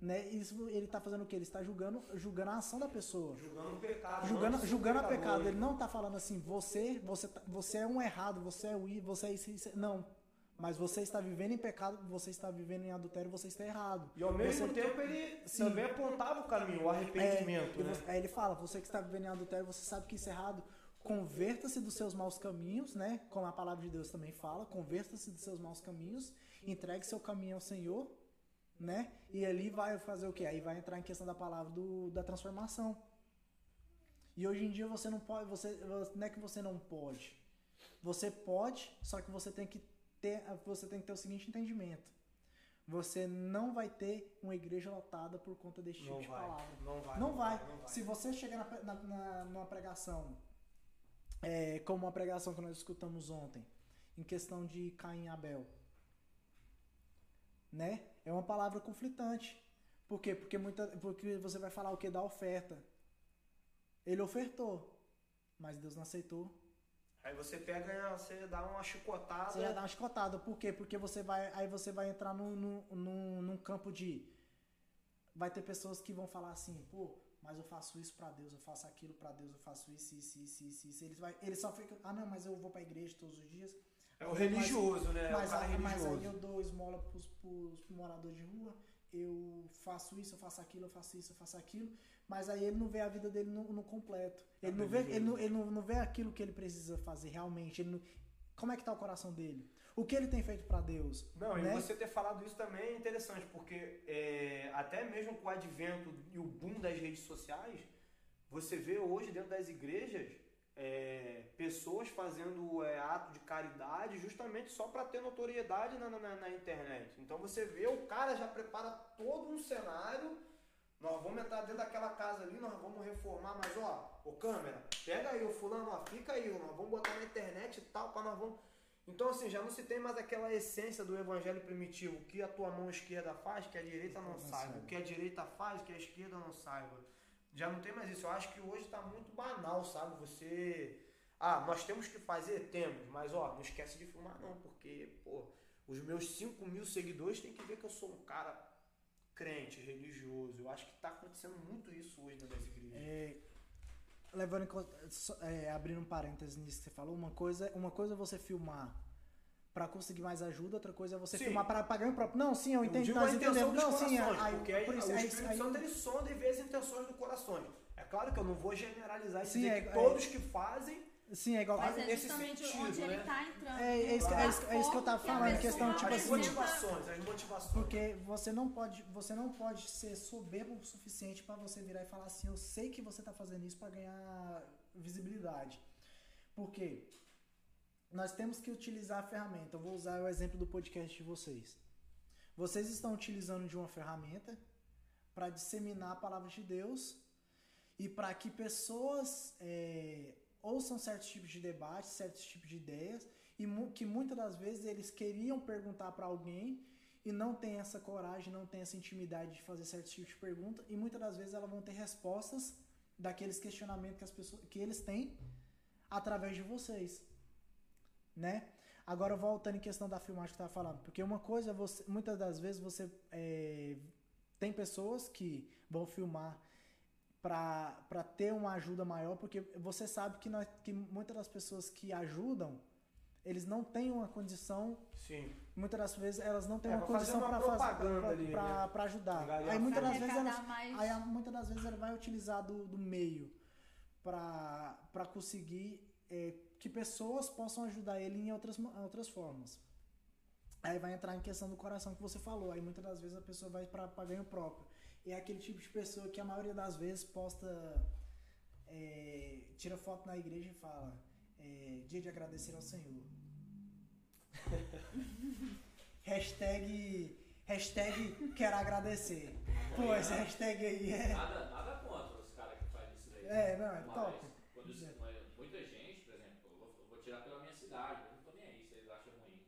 Né? Isso, ele está fazendo o quê? Ele está julgando, julgando a ação da pessoa Julgando o pecado. julgando, julgando a pecador. pecado. Ele não tá falando assim, você, você, tá- você é um errado, você é o i, você é isso, isso. Não. Mas você está vivendo em pecado, você está vivendo em adultério, você está errado. E ao mesmo Você- tempo ele Sim. também apontava o caminho, o É, arrependimento, e né? aí ele fala, você que está vivendo em adultério, você sabe que isso é errado. Converta-se dos seus maus caminhos, né? Como a palavra de Deus também fala, converta-se dos seus maus caminhos, entregue seu caminho ao Senhor, né? E ali vai fazer o quê? Aí vai entrar em questão da palavra do, da transformação. E hoje em dia você não pode, você não é que você não pode. Você pode, só que você tem que ter, você tem que ter o seguinte entendimento. Você não vai ter uma igreja lotada por conta desse tipo Não de vai, palavra. não vai. Não vai. não vai. Se você chegar na, na, na- numa pregação, é, como uma pregação que nós escutamos ontem, em questão de Caim e Abel, né? É uma palavra conflitante. Por quê? Porque, muita, porque você vai falar o que da oferta. Ele ofertou, mas Deus não aceitou. Aí você pega, você dá uma chicotada. Você já dá uma chicotada. Por quê? Porque você vai, aí você vai entrar num, num, num, campo de. Vai ter pessoas que vão falar assim, pô, mas eu faço isso pra Deus, eu faço aquilo pra Deus, eu faço isso, isso, isso, isso, isso. Eles, vai, eles só ficam, ah não, mas eu vou pra igreja todos os dias. É o religioso, né? Mas, o cara aí, mas religioso. aí eu dou esmola pros, pros moradores de rua, eu faço isso, eu faço aquilo, eu faço isso, eu faço aquilo, mas aí ele não vê a vida dele no, no completo. Ele, não vê, ele, não, ele não, não vê aquilo que ele precisa fazer realmente. Não- como é que tá o coração dele? O que ele tem feito pra Deus? Não, né? e você ter falado isso também é interessante, porque é, até mesmo com o advento e o boom das redes sociais, você vê hoje dentro das igrejas é, pessoas fazendo é, ato de caridade justamente só para ter notoriedade na, na- na internet. Então você vê, o cara já prepara todo um cenário. Nós vamos entrar dentro daquela casa ali, nós vamos reformar, mas ó, ô câmera, pega aí, o fulano, ó, fica aí, nós vamos botar na internet e tal, para nós vamos. Então, assim, já não se tem mais aquela essência do evangelho primitivo, o que a tua mão esquerda faz, que a direita não Não saiba, saiba. o que a direita faz, que a esquerda não saiba. Já não tem mais isso. Eu acho que hoje tá muito banal, sabe? Você. Ah, nós temos que fazer? Temos, mas ó, não esquece de filmar não, porque, pô, os meus 5 mil seguidores têm que ver que eu sou um cara crente, religioso. Eu acho que tá acontecendo muito isso hoje das igrejas. É, levando em conta, é, abrindo um parênteses nisso que você falou, uma coisa, uma coisa é você filmar pra conseguir mais ajuda, outra coisa é você Sim. filmar pra pagar o próprio. Não, sim, eu digo nós a intenção entendemos. dos Não, sim, corações, aí, porque aí, por isso, o é isso, Espírito aí- Santo ele sonda e vê as intenções do coração. É claro que eu não vou generalizar e Sim, dizer é- que é- todos que fazem Sim, é igual. Mas é justamente sentido, onde né? ele tá entrando. É, é isso que- é isso- é isso que eu tava falando, a questão, tipo as assim, motivações, as motivações. Porque você não pode, você não pode ser soberbo o suficiente pra você virar e falar assim, eu sei que você tá fazendo isso pra ganhar visibilidade. Por quê? Nós temos que utilizar a ferramenta. Eu vou usar o exemplo do podcast de vocês. Vocês estão utilizando de uma ferramenta para disseminar a palavra de Deus e para que pessoas é, ouçam certos tipos de debates, certos tipos de ideias e mu- que muitas das vezes eles queriam perguntar para alguém e não tem essa coragem, não tem essa intimidade de fazer certos tipos de pergunta e muitas das vezes elas vão ter respostas daqueles questionamentos que as pessoas que eles têm através de vocês, né? Agora voltando em questão da filmagem que eu estava falando, porque uma coisa, você, muitas das vezes você é, tem pessoas que vão filmar para ter uma ajuda maior, porque você sabe que, nós, que muitas das pessoas que ajudam, eles não têm uma condição, Sim. muitas das vezes elas não têm É, uma condição para fazer né? para para ajudar. Aí muitas das vezes elas, mais- aí muitas das vezes ele vai utilizar do, do meio para conseguir é, que pessoas possam ajudar ele em outras, outras formas. Aí vai entrar em questão do coração que você falou. Aí muitas das vezes a pessoa vai para ganho próprio. E é aquele tipo de pessoa que a maioria das vezes posta, é, tira foto na igreja e fala: é, dia de agradecer ao Senhor. hashtag, hashtag quero agradecer. Pô, essa hashtag aí é. Nada, nada contra os caras que fazem isso daí. É, não, é top. quando isso- mas muita gente, por exemplo, eu vou, eu vou tirar pela minha cidade, eu não tô nem aí, vocês acham ruim.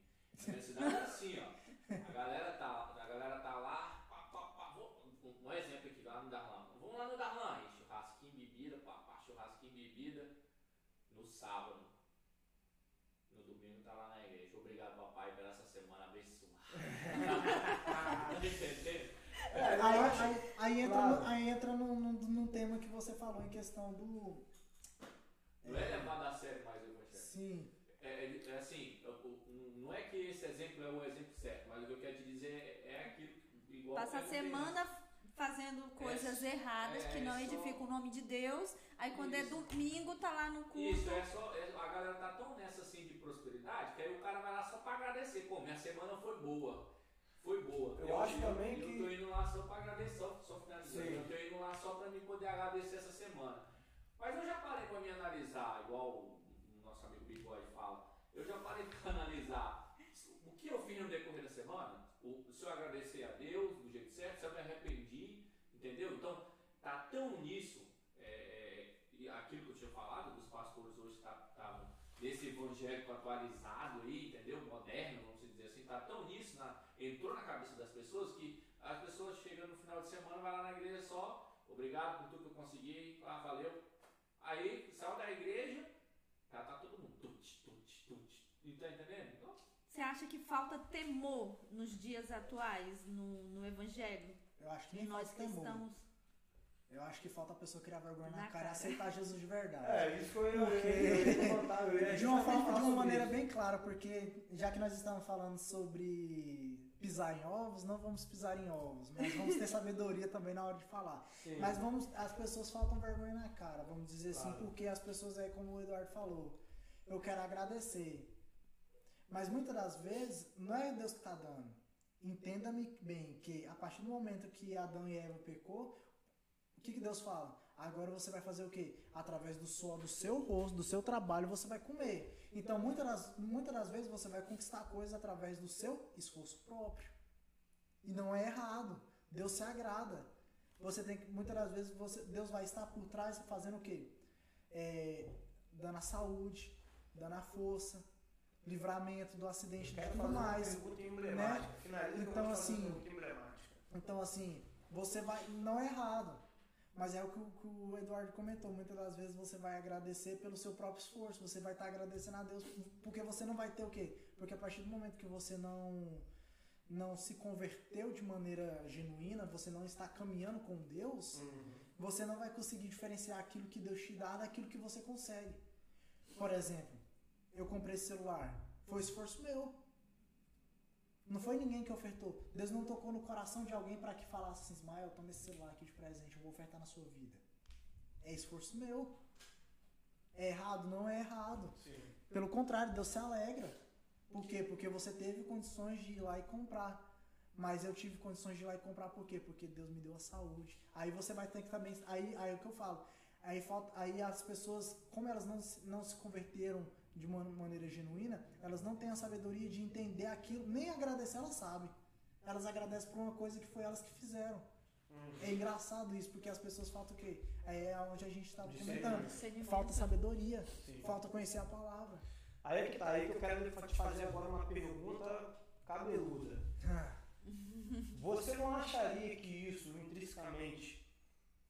Assim, ó. A galera tá, a galera tá lá, pá, pá, pá, vou, um, um exemplo aqui, lá no Darlan. Vamos lá no Darlan, aí, churrasquinho, bebida, pá, pá, churrasquinho, bebida, no sábado. No domingo tá lá na igreja. Obrigado, papai, pela essa semana abençoada. Entendeu? É, Aí, aí- aí entra, claro. no, aí entra num, num, num tema que você falou em questão do. Não é levado a sério mais o evangelho. Sim, É, é- é assim, eu- eu- não é que esse exemplo é o exemplo certo, mas o que eu quero te dizer é aquilo que igual Passa a eu semana fazendo coisas erradas que não é só- edificam o nome de Deus. Aí quando é Isso. domingo, tá lá no culto. Isso, é só. é- a galera tá tão nessa assim de prosperidade que aí o cara vai lá só pra agradecer. Pô, minha semana foi boa. Foi boa. Eu acho também eu, que- Eu tô indo lá só pra agradecer, só, só finalizando. Sim. Eu tô indo lá só pra me poder agradecer essa semana. Mas eu já parei pra me analisar, igual o, o nosso amigo Big Boy fala. Eu já parei pra analisar o que eu fiz no decorrer da semana. O, se eu agradecer a Deus do jeito certo, se eu me arrependi, entendeu? Então, tá tão nisso. é, e aquilo que eu tinha falado, dos pastores hoje estavam nesse evangélico atualizado aí, entendeu? Moderno, vamos dizer assim, tá tão nisso, na- entrou na cabeça das pessoas que as pessoas chegam no final de semana, vai lá na igreja só, obrigado por tudo que eu consegui, ah, valeu. Aí saiu da igreja, já tá todo mundo tut, tut, tut. E tá entendendo? Então, Você acha que falta temor nos dias atuais no, no evangelho? eu acho que E nem nós falta temor. cristãos. Eu acho que falta a pessoa criar vergonha na, Na cara e cara. aceitar Jesus de verdade. É, isso foi eu Porque- eu de uma forma, de uma maneira isso. bem clara, porque já que nós estamos falando sobre pisar em ovos, não vamos pisar em ovos, mas vamos ter sabedoria também na hora de falar. Sim. Mas vamos, as pessoas faltam vergonha na cara, vamos dizer assim, Claro. porque as pessoas é como o Eduardo falou, eu quero agradecer. Mas muitas das vezes não é Deus que está dando. Entenda-me bem que a partir do momento que Adão e Eva pecou, o que, que Deus fala? Agora você vai fazer o quê? Através do suor do seu rosto, do seu trabalho, você vai comer. Então, muitas das, muitas das vezes você vai conquistar coisas através do seu esforço próprio. E não é errado. Deus se agrada. Você tem que, muitas das vezes, você, Deus vai estar por trás fazendo o quê? É, dando a saúde, dando a força, livramento do acidente e tudo mais. que eu Então, assim. Então, assim, você vai. Não é errado. Mas é o que, o que o Eduardo comentou. Muitas das vezes você vai agradecer pelo seu próprio esforço. Você vai estar agradecendo a Deus. Porque você não vai ter o quê? Porque a partir do momento que você não, não se converteu de maneira genuína, você não está caminhando com Deus, Uhum. você não vai conseguir diferenciar aquilo que Deus te dá daquilo que você consegue. Por exemplo, eu comprei esse celular, foi esforço meu. Não foi ninguém que ofertou. Deus não tocou no coração de alguém para que falasse assim, Ismael, toma esse celular aqui de presente, eu vou ofertar na sua vida. É esforço meu. É errado? Não é errado. Sim. Pelo contrário, Deus se alegra. Por quê? Porque você teve condições de ir lá e comprar. Mas eu tive condições de ir lá e comprar por quê? Porque Deus me deu a saúde. Aí você vai ter que também. Aí, aí é o que eu falo. Aí, falta, aí as pessoas, como elas não, não se converteram de uma maneira genuína, elas não têm a sabedoria de entender aquilo, nem agradecer elas sabem. Elas agradecem por uma coisa que foi elas que fizeram. É engraçado isso, porque as pessoas faltam o quê? É onde a gente estava Discernimento. comentando. Falta sabedoria, Sim. falta conhecer a palavra. Aí é que tá, aí que eu quero te fazer agora uma pergunta cabeluda. Você não acharia que isso intrinsecamente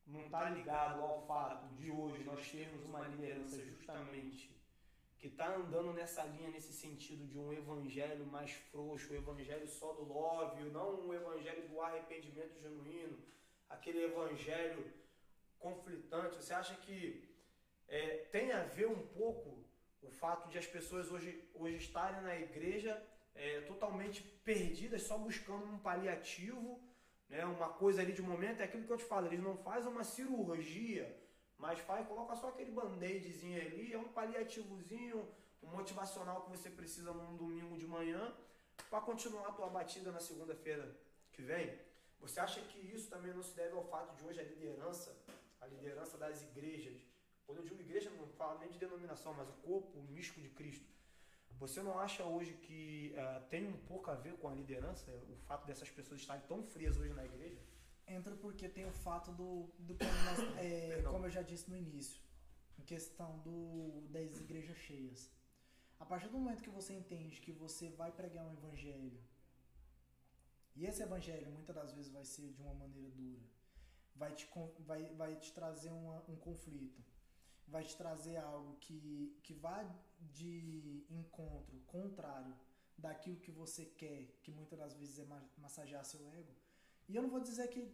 não está ligado ao fato de hoje nós termos uma liderança justamente que está andando nessa linha, nesse sentido de um evangelho mais frouxo, o evangelho só do love, não um evangelho do arrependimento genuíno, aquele evangelho conflitante. Você acha que é, tem a ver um pouco o fato de as pessoas hoje, hoje estarem na igreja é, totalmente perdidas, só buscando um paliativo, né, uma coisa ali de momento, é aquilo que eu te falo, eles não fazem uma cirurgia, mas faz, coloca só aquele band-aidzinho ali, é um paliativozinho, um motivacional que você precisa num domingo de manhã para continuar a tua batida na segunda-feira que vem. Você acha que isso também não se deve ao fato de hoje a liderança, a liderança das igrejas, quando eu digo igreja, não falo nem de denominação, mas o corpo místico de Cristo. Você não acha hoje que eh, tem um pouco a ver com a liderança, o fato dessas pessoas estarem tão frias hoje na igreja? Entra porque tem o fato do, do como, nós- é, como eu já disse no início, em questão do, das igrejas cheias. A partir do momento que você entende que você vai pregar um evangelho, e esse evangelho muitas das vezes vai ser de uma maneira dura, vai te, vai, vai te trazer uma- um conflito, vai te trazer algo que, que vá de encontro contrário daquilo que você quer, que muitas das vezes é ma- massagear seu ego. E eu não vou dizer que,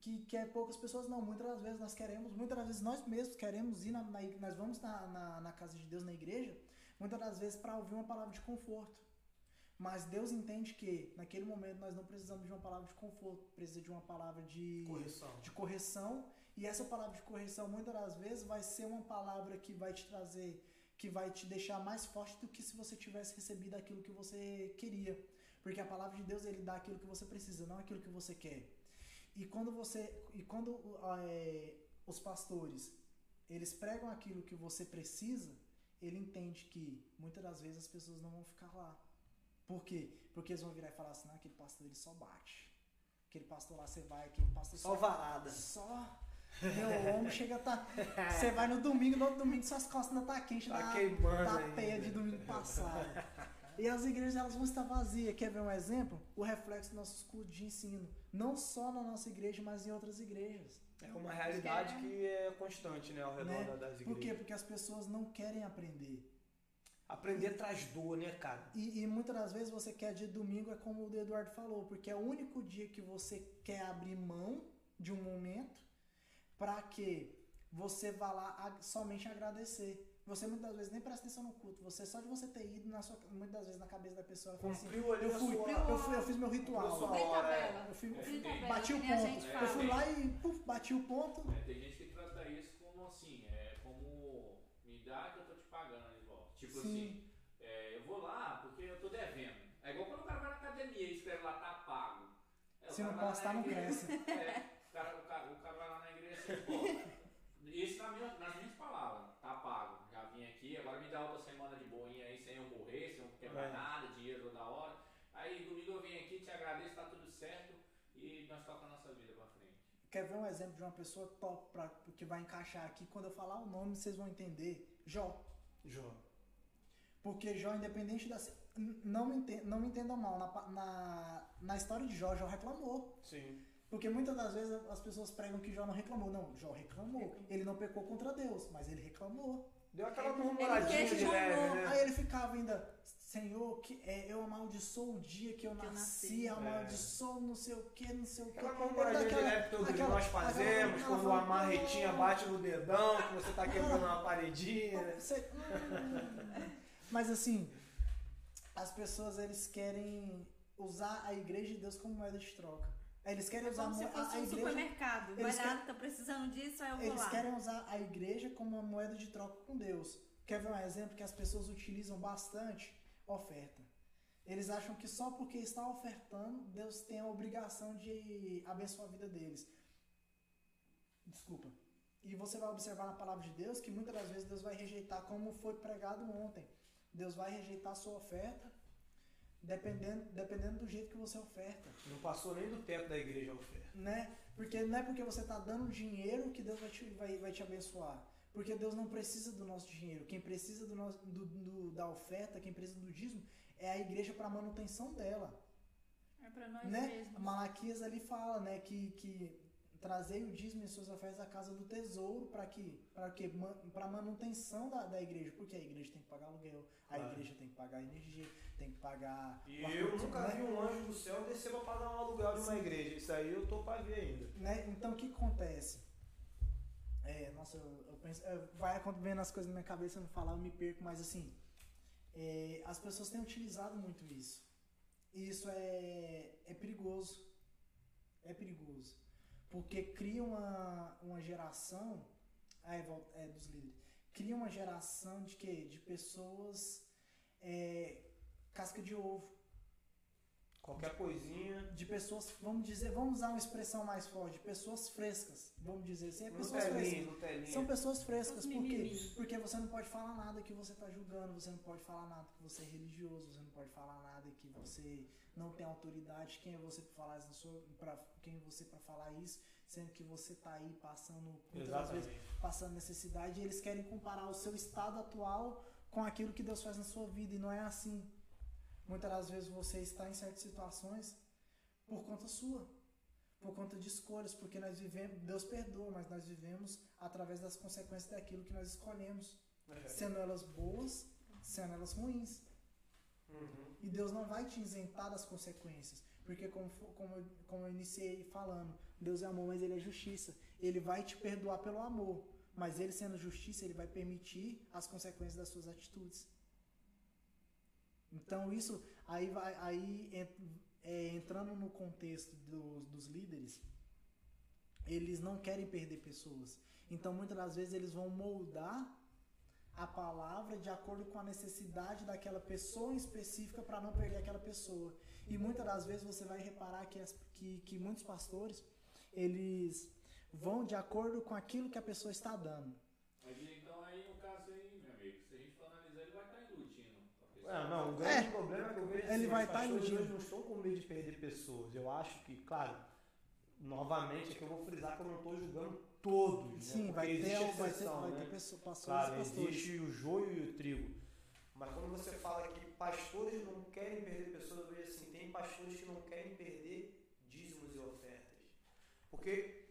que, que é poucas pessoas, não. Muitas das vezes nós queremos, muitas das vezes nós mesmos queremos ir na, na nós vamos na, na, na casa de Deus, na igreja, muitas das vezes para ouvir uma palavra de conforto. Mas Deus entende que naquele momento nós não precisamos de uma palavra de conforto, precisa de uma palavra de Correção. de correção. E essa palavra de correção, muitas das vezes, vai ser uma palavra que vai te trazer, que vai te deixar mais forte do que se você tivesse recebido aquilo que você queria. Porque a palavra de Deus, ele dá aquilo que você precisa, não aquilo que você quer. E quando você, e quando é, os pastores, eles pregam aquilo que você precisa, ele entende que muitas das vezes as pessoas não vão ficar lá. Por quê? Porque eles vão virar e falar assim, não, aquele pastor ele só bate. Aquele pastor lá você vai, aquele pastor Só varada. só. Meu ombro chega a tá. Você vai no domingo, no outro domingo suas costas ainda tá quente Tá da, queimando da ainda. peia de domingo passado. E as igrejas elas vão estar vazias. Quer ver um exemplo? O reflexo dos nossos cultos de ensino. Não só na nossa igreja, mas em outras igrejas. É uma realidade que é constante, né, ao redor Né? da- das igrejas. Por quê? Porque as pessoas não querem aprender. Aprender traz dor, né, cara? E, e muitas das vezes você quer dia de domingo, é como o Eduardo falou, porque é o único dia que você quer abrir mão de um momento para que você vá lá a- somente agradecer. Você muitas das vezes nem presta atenção no culto. Você só de você ter ido na sua, muitas das vezes na cabeça da pessoa fala assim, Cumpriu ali eu fui, eu fui, eu fiz meu ritual. Hora, tabela. Eu fui, tabela, bati o ponto. Eu fui lá e puf, bati o ponto. É, tem gente que trata isso como assim, é como me dá que eu tô te pagando de volta. Tipo Sim. assim, é, eu vou lá porque eu tô devendo. É igual quando o cara vai na academia e escreve lá, tá pago. É, Se não postar, não cresce. É, o cara, o, cara, o cara vai lá na igreja assim, pô. Isso na minha- nas minhas palavras, tá pago. Já vim dá outra semana de boinha aí sem eu morrer, sem eu quebrar É. nada, dinheiro toda hora. Aí domingo eu venho aqui, te agradeço, tá tudo certo e nós tocamos a nossa vida pra frente. Quer ver um exemplo de uma pessoa top pra, que vai encaixar aqui? Quando eu falar o nome, vocês vão entender. Jó. João. Porque Jó, independente da. Não me, enten- não me entendam mal, na, na, na história de Jó, Jó reclamou. Sim. Porque muitas das vezes as pessoas pregam que Jó não reclamou. Não, Jó reclamou. Ele não pecou contra Deus, mas ele reclamou. Deu aquela murmuradinha de leve, né? Aí ele ficava ainda. Senhor, que, é, eu amaldiçoo o dia que eu Que eu nasci, nasci. amaldiçoo não sei o que, não sei o que. Aquela mamoradinha de leve que todos aquela- nós fazemos, aquela- quando a marretinha bate no dedão, que você tá quebrando uma paredinha. né? Você- hum. Mas assim, as pessoas eles querem usar a igreja de Deus como moeda de troca. Eles querem É usar como se a, fosse a um igreja. supermercado. Vai eles lá, querem- tá precisando disso, aí eu vou Eles lá. querem usar a igreja como uma moeda de troca com Deus. Quer ver um exemplo que as pessoas utilizam bastante? Oferta. Eles acham que só porque está ofertando, Deus tem a obrigação de abençoar a vida deles. Desculpa. E você vai observar na palavra de Deus que muitas das vezes Deus vai rejeitar, como foi pregado ontem. Deus vai rejeitar a sua oferta, dependendo, dependendo do jeito que você oferta Não passou nem do teto da igreja a oferta. né? Porque não é porque você está dando dinheiro que Deus vai te, vai, vai te abençoar. Porque Deus não precisa do nosso dinheiro. Quem precisa do nosso, do, do- da oferta, quem precisa do dízimo, é a igreja para manutenção dela. É pra nós né? mesmos. Malaquias ali fala, né, que, que trazei o dízimo e suas ofertas à casa do tesouro para que para que para manutenção da, da igreja, porque a igreja tem que pagar aluguel, a igreja tem que pagar energia, tem que pagar E eu ar-condicionado, nunca né? vi um anjo do céu descer pra pagar um aluguel de uma igreja. Isso aí eu tô pra ver ainda. né? Então o que acontece? É, nossa, eu, eu penso, é, vai vendo as coisas na minha cabeça, eu não falar, eu me perco, mas assim, é, as pessoas têm utilizado muito isso. E isso é, é perigoso. É perigoso. Porque cria uma, uma geração. Vol- é dos líderes. Cria uma geração de quê? De pessoas é, casca de ovo Qualquer coisinha. de pessoas, vamos dizer, vamos usar uma expressão mais forte, de pessoas frescas, vamos dizer assim, é pessoas frescas. São pessoas frescas, por quê? Porque você não pode falar nada que você está julgando, você não pode falar nada que você é religioso, você não pode falar nada que você não tem autoridade, quem é você para falar isso, pra, quem é você para falar isso, sendo que você está aí passando muitas vezes passando necessidade e eles querem comparar o seu estado atual com aquilo que Deus faz na sua vida e não é assim. Muitas das vezes você está em certas situações por conta sua, por conta de escolhas, porque nós vivemos, Deus perdoa, mas nós vivemos através das consequências daquilo que nós escolhemos, É. sendo elas boas, sendo elas ruins. Uhum. E Deus não vai te isentar das consequências. Porque, como, como, como eu iniciei falando, Deus é amor, mas Ele é justiça. Ele vai te perdoar pelo amor. Mas Ele, sendo justiça, Ele vai permitir as consequências das suas atitudes. Então, isso aí, vai, aí é, entrando no contexto dos, dos líderes, eles não querem perder pessoas. Então, muitas das vezes, eles vão moldar a palavra de acordo com a necessidade daquela pessoa específica para não perder aquela pessoa. E muitas das vezes você vai reparar que, as- que, que muitos pastores eles vão de acordo com aquilo que a pessoa está dando. Mas então aí no caso aí, meu amigo, se a gente for analisar, ele vai estar iludindo a pessoa. É, não, o grande problema é que eu vejo Ele assim, vai pastores iludindo. hoje não estão com medo de perder pessoas. Eu acho que, claro, novamente aqui eu vou frisar que eu não estou julgando todos. né? Sim, Porque vai ter, vai exceção, vai né? ter pessoa, pastores Claro, e pastores. existe o joio e o trigo. Mas quando você fala que pastores não querem perder pessoas, eu vejo assim, tem pastores que não querem perder dízimos e ofertas. Porque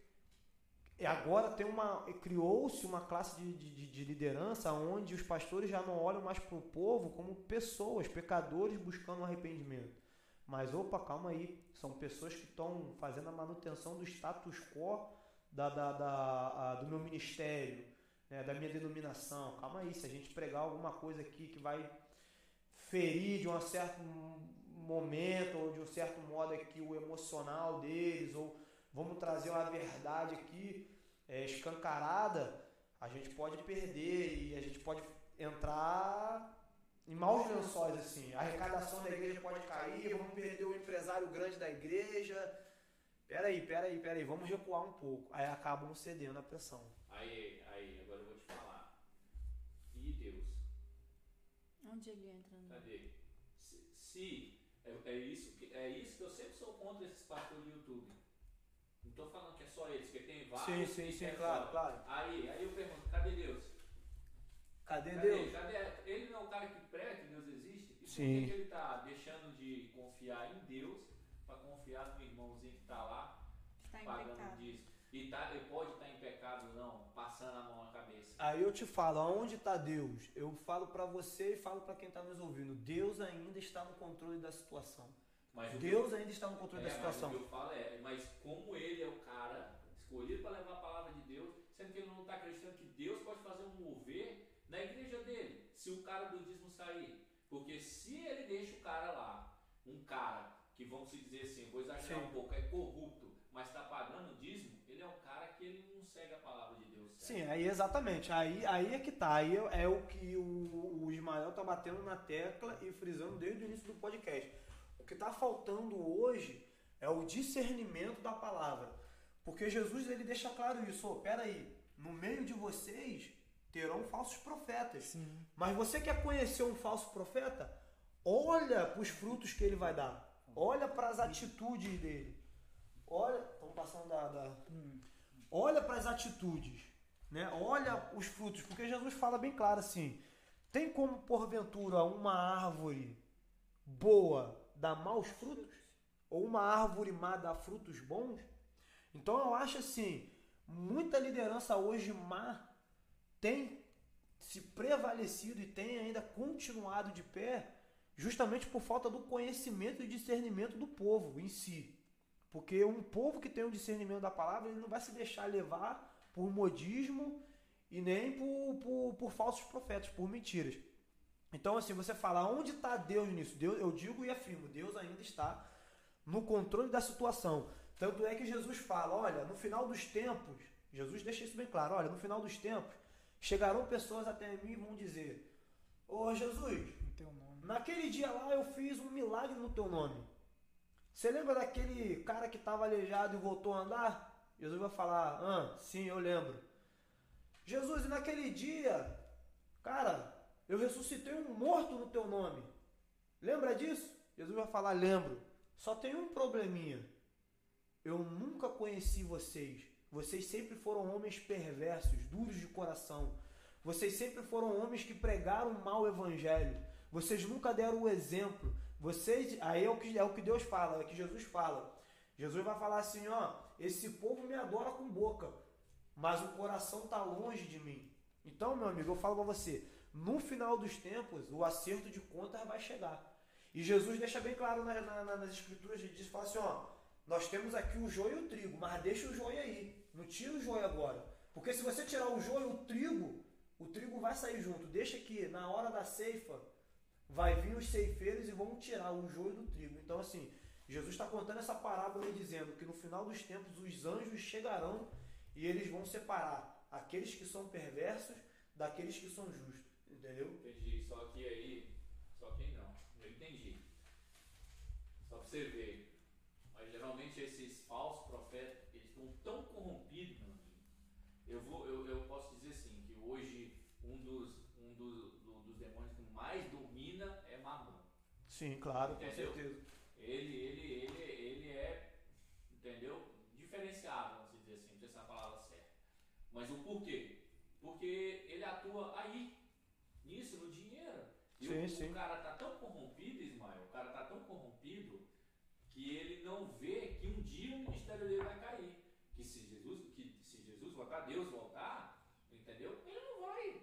agora tem uma. criou-se uma classe de, de, de liderança onde os pastores já não olham mais para o povo como pessoas, pecadores buscando arrependimento. Mas opa, calma aí, são pessoas que estão fazendo a manutenção do status quo da, da, da- a- do meu ministério, né, da minha denominação. Calma aí, se a gente pregar alguma coisa aqui que vai ferir de um certo momento ou de um certo modo aqui o emocional deles, ou vamos trazer uma verdade aqui é, escancarada, a gente pode perder e a gente pode entrar em maus lençóis assim. A arrecadação da igreja pode cair, vamos perder o empresário grande da igreja. Peraí, peraí, peraí, vamos recuar um pouco. Aí acabam cedendo à pressão. Aí, aí, agora eu vou te falar. E Deus? Onde ele entra? No... Cadê? Se, se é, é isso que, é isso que eu sempre sou contra esses pastores do YouTube. Tô falando que é só eles, porque tem vários. Sim, sim, que sim, é claro, só. claro. Aí, aí eu pergunto, cadê Deus? Cadê Cadê? Cadê? Ele não é o cara que prega que Deus existe? E por Sim. que, que ele está deixando de confiar em Deus para confiar no irmãozinho que está lá Está em pagando disso? e, tá, e pode estar em pecado não, passando a mão na cabeça. Aí eu te falo, aonde está Deus? Eu falo para você e falo para quem está nos ouvindo. Deus ainda está no controle da situação. Mas o que Deus ainda está no controle É, da mas o situação. que eu falo é, mas como ele é o cara escolhido para levar a palavra de Deus, sendo que ele não está acreditando que Deus pode fazer um mover na igreja dele, se o cara do dízimo sair. Porque se ele deixa o cara lá, um cara que vamos se dizer assim, vou exagerar Sim. um pouco, é corrupto, mas está pagando o dízimo, ele é um cara que ele não segue a palavra de Deus. certo? Sim, aí exatamente. Aí, aí é que tá. Aí é, é o que o, o Ismael tá batendo na tecla e frisando desde o início do podcast. Que está faltando hoje é o discernimento da palavra. Porque Jesus ele deixa claro isso. Oh, peraí, no meio de vocês terão falsos profetas. Sim. Mas você quer conhecer um falso profeta? Olha para os frutos que ele vai dar. Olha para as atitudes dele. Olha, estamos passando da, da- olha para as atitudes, né? Olha os frutos, porque Jesus fala bem claro assim: tem como porventura uma árvore boa dar maus frutos ou uma árvore má dar frutos bons? Então eu acho assim, muita liderança hoje má tem se prevalecido e tem ainda continuado de pé justamente por falta do conhecimento e discernimento do povo em si. Porque um povo que tem o discernimento da palavra, ele não vai se deixar levar por modismo e nem por, por, por falsos profetas, por mentiras. Então, assim, você fala, onde está Deus nisso? Deus, eu digo e afirmo, Deus ainda está no controle da situação. Tanto é que Jesus fala, olha, no final dos tempos, Jesus deixa isso bem claro, olha, no final dos tempos, chegarão pessoas até mim e vão dizer, ô Jesus, Não tem o nome. Naquele dia lá eu fiz um milagre no teu nome. Você lembra daquele cara que estava aleijado e voltou a andar? Jesus vai falar: Ah, sim, eu lembro. Jesus, e naquele dia, cara, eu ressuscitei um morto no teu nome. Lembra disso? Jesus vai falar: Lembro. Só tem um probleminha. Eu nunca conheci vocês. Vocês sempre foram homens perversos, duros de coração. Vocês sempre foram homens que pregaram um mau evangelho. Vocês nunca deram o exemplo. Vocês, aí é o que é o que Deus fala, é o que Jesus fala. Jesus vai falar assim, ó, esse povo me adora com boca, mas o coração está longe de mim. Então, meu amigo, eu falo para você, no final dos tempos, o acerto de contas vai chegar. E Jesus deixa bem claro na- na- na- nas escrituras, ele diz, fala assim, ó, nós temos aqui o joio e o trigo, mas deixa o joio aí, não tira o joio agora. Porque se você tirar o joio e o trigo, o trigo vai sair junto. Deixa que na hora da ceifa vai vir os ceifeiros e vão tirar o joio do trigo. Então, assim, Jesus está contando essa parábola e dizendo que no final dos tempos os anjos chegarão e eles vão separar aqueles que são perversos daqueles que são justos. Entendeu? Entendi, só que aí, só que aí não, eu entendi. Só pra você ver. Mas geralmente esses falsos profetas, eles estão tão corrompidos, meu amigo. Eu, vou, eu, eu posso dizer assim, que hoje um dos, um dos, do- dos demônios que mais domina é Mamon. Sim, claro, com Entendeu? certeza. Ele, ele, ele, ele é, entendeu? Diferenciado, vamos dizer assim, não sei se é a palavra certa. Mas o porquê? Porque ele atua aí, nisso, no dinheiro. E Sim, o, sim. o cara tá tão corrompido, Ismael, o cara tá tão corrompido que ele não vê que um dia o ministério dele vai cair. Que se Jesus, que se Jesus voltar, Deus voltar, entendeu? Ele não vai.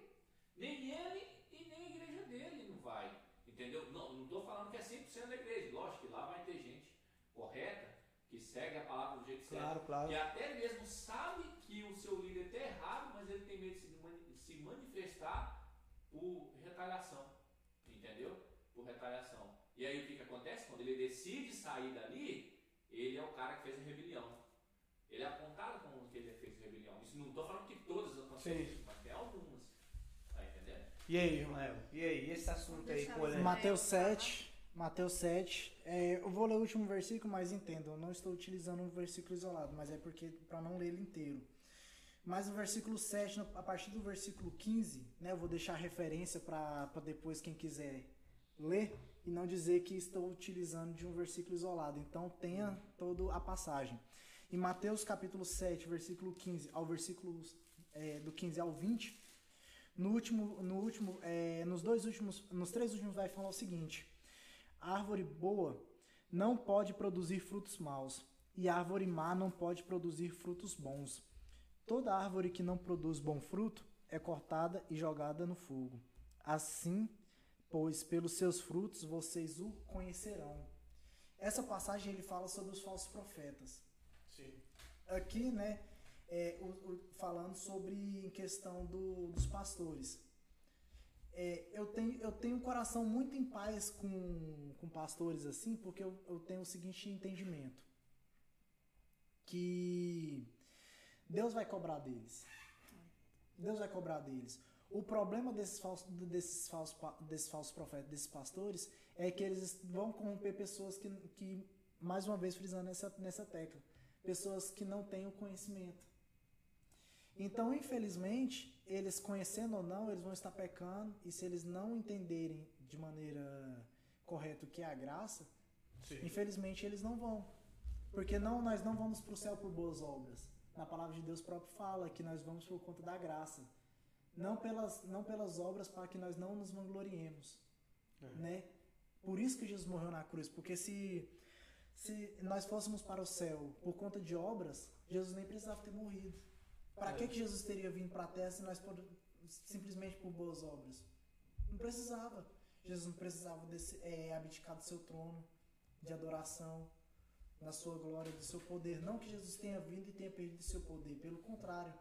Nem ele e nem a igreja dele não vai. Entendeu? Não, não estou falando que é 100% da igreja. Lógico que lá vai ter gente correta, que segue a palavra do jeito certo. Claro, claro. Que até mesmo sabe que o seu líder está errado, mas ele tem medo de se manifestar por retaliação. Entendeu? Por retaliação. E aí o que, que acontece? Quando ele decide sair dali, ele é o cara que fez a rebelião. Ele é apontado como que ele fez a rebelião. Isso não estou falando que todas acontecem, Sim. mas tem algumas. Tá entendendo? E aí, Ismael? E aí, esse assunto aí, polêmico? Ma- Mateus 7, Mateus 7. É, eu vou ler o último versículo, mas entendo, eu não estou utilizando um versículo isolado, mas é porque para não ler ele inteiro. Mas o versículo 7, no- a partir do versículo 15, né, eu vou deixar referência para depois quem quiser ler e não dizer que estou utilizando de um versículo isolado. Então tenha toda a passagem. Em Mateus capítulo 7, versículo 15 ao versículo é, do 15 ao 20, no último, no último, é, nos dois últimos, nos três últimos vai falar o seguinte: a árvore boa não pode produzir frutos maus, e a árvore má não pode produzir frutos bons. Toda árvore que não produz bom fruto é cortada e jogada no fogo. Assim, pois pelos seus frutos vocês o conhecerão. Essa passagem ele fala sobre os falsos profetas. Sim. Aqui, né, é, o, o, falando sobre em questão do, dos pastores. É, eu, tenho, eu tenho um coração muito em paz com, com pastores assim, porque eu, eu tenho o seguinte entendimento: que Deus vai cobrar deles. Deus vai cobrar deles. O problema desses falsos, desses falsos, desses falsos profetas, desses pastores, é que eles vão corromper pessoas que, que mais uma vez frisando nessa, nessa tecla, pessoas que não têm o conhecimento. Então, infelizmente, eles conhecendo ou não, eles vão estar pecando, e se eles não entenderem de maneira correta o que é a graça, Sim. infelizmente eles não vão. Porque não, nós não vamos para o céu por boas obras. Na palavra de Deus próprio fala que nós vamos por conta da graça não pelas, não pelas obras para que nós não nos vangloriemos, é. né? Por isso que Jesus morreu na cruz, porque se se nós fôssemos para o céu por conta de obras, Jesus nem precisava ter morrido. Para é. que, que Jesus teria vindo para a terra se nós por, simplesmente por boas obras? Não precisava. Jesus não precisava desse, é, abdicar do seu trono de adoração, da sua glória, do seu poder. Não que Jesus tenha vindo e tenha perdido seu poder, pelo contrário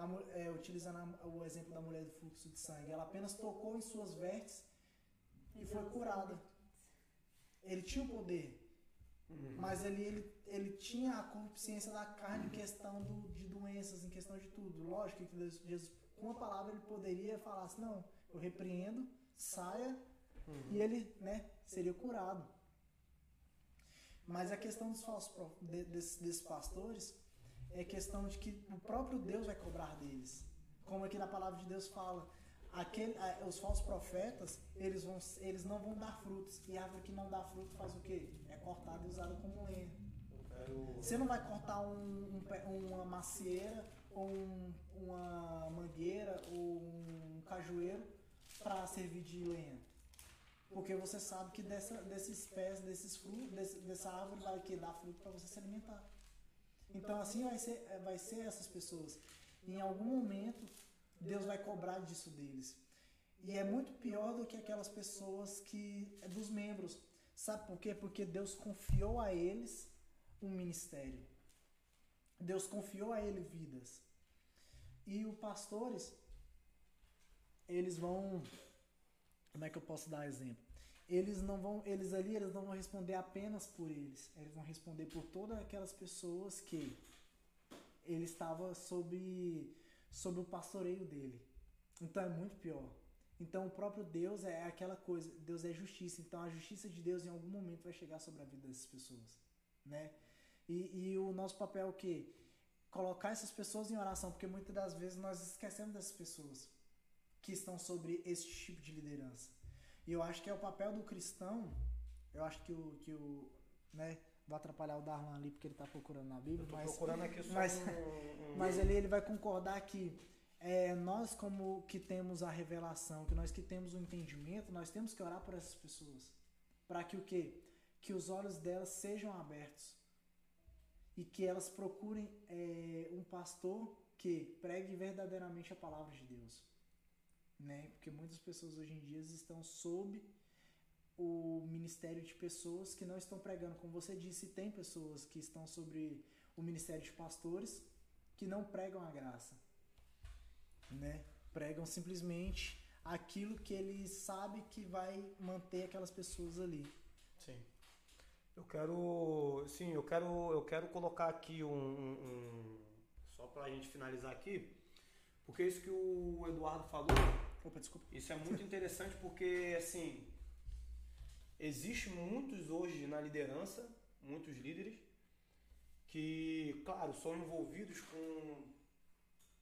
a, é, utilizando a, o exemplo da mulher do fluxo de sangue, ela apenas tocou em suas vértices e foi curada. Ele tinha o poder, uhum. mas ele, ele, ele tinha a consciência da carne em questão do, de doenças, em questão de tudo. Lógico que Deus, Jesus, com a palavra, ele poderia falar assim: não, eu repreendo, saia, uhum. e ele né, seria curado. Mas a questão dos falsos desses, desses pastores é questão de que o próprio Deus vai cobrar deles. Como aqui na palavra de Deus fala, aquele, os falsos profetas, eles, vão, eles não vão dar frutos. E a árvore que não dá fruto faz o quê? É cortada e usada como lenha. Você não vai cortar um, um, uma macieira, ou um, uma mangueira, ou um cajueiro para servir de lenha. Porque você sabe que dessa, desses pés, desses frutos, desse, dessa árvore vai que dar fruto para você se alimentar. Então assim vai ser, é, vai ser essas pessoas. Em algum momento Deus vai cobrar disso deles. E é muito pior do que aquelas pessoas que é dos membros. Sabe por quê? Porque Deus confiou a eles um ministério. Deus confiou a ele vidas. E os pastores, eles vão. Como é que eu posso dar exemplo? eles não vão, eles ali, eles não vão responder apenas por eles, eles vão responder por todas aquelas pessoas que ele estava sob, sob o pastoreio dele. Então é muito pior. Então o próprio Deus é aquela coisa, Deus é justiça. Então a justiça de Deus em algum momento vai chegar sobre a vida dessas pessoas, né? E, e o nosso papel é o quê? Colocar essas pessoas em oração, porque muitas das vezes nós esquecemos dessas pessoas que estão sobre esse tipo de liderança. E eu acho que é o papel do cristão. Eu acho que o. Que o né, vou atrapalhar o Darlan ali porque ele está procurando na Bíblia. Mas, procurando aqui só mas, um... mas ele, ele vai concordar que é, nós como que temos a revelação, que nós que temos o entendimento, nós temos que orar por essas pessoas. Para que o quê? Que os olhos delas sejam abertos. E que elas procurem é, um pastor que pregue verdadeiramente a palavra de Deus né? Porque muitas pessoas hoje em dia estão sob o ministério de pessoas que não estão pregando. Como você disse, tem pessoas que estão sobre o ministério de pastores que não pregam a graça, né? Pregam simplesmente aquilo que ele sabe que vai manter aquelas pessoas ali. Sim. Eu quero, sim, eu quero, eu quero colocar aqui um, um só para a gente finalizar aqui, porque isso que o Eduardo falou Opa, desculpa. Isso é muito interessante porque, assim, existe muitos hoje na liderança, muitos líderes, que, claro, são envolvidos com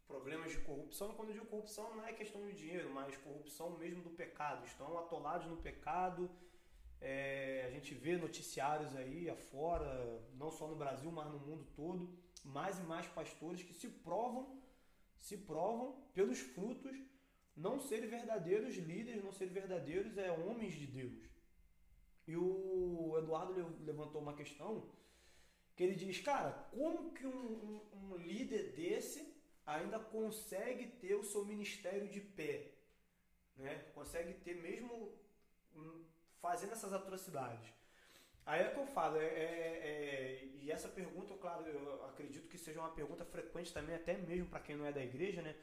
problemas de corrupção. Quando eu digo corrupção, não é questão de dinheiro, mas corrupção mesmo do pecado. Estão atolados no pecado. É, a gente vê noticiários aí afora, não só no Brasil, mas no mundo todo, mais e mais pastores que se provam, se provam pelos frutos não serem verdadeiros líderes, não serem verdadeiros é, homens de Deus. E o Eduardo levantou uma questão que ele diz, cara, como que um, um, um líder desse ainda consegue ter o seu ministério de pé? Né? Consegue ter mesmo hum, fazendo essas atrocidades. Aí é que eu falo, é, é, é, e essa pergunta, claro, eu acredito que seja uma pergunta frequente também, até mesmo para quem não é da igreja, né?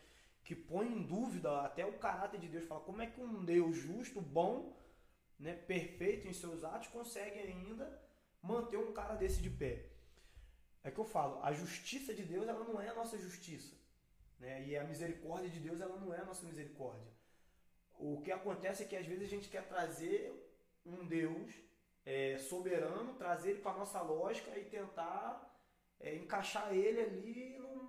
Que põe em dúvida até o caráter de Deus. Fala, como é que um Deus justo, bom, né, perfeito em seus atos, consegue ainda manter um cara desse de pé? É que eu falo, a justiça de Deus ela não é a nossa justiça. Né? E a misericórdia de Deus ela não é a nossa misericórdia. O que acontece é que às vezes a gente quer trazer um Deus é, soberano, trazer ele para a nossa lógica e tentar é, encaixar ele ali num,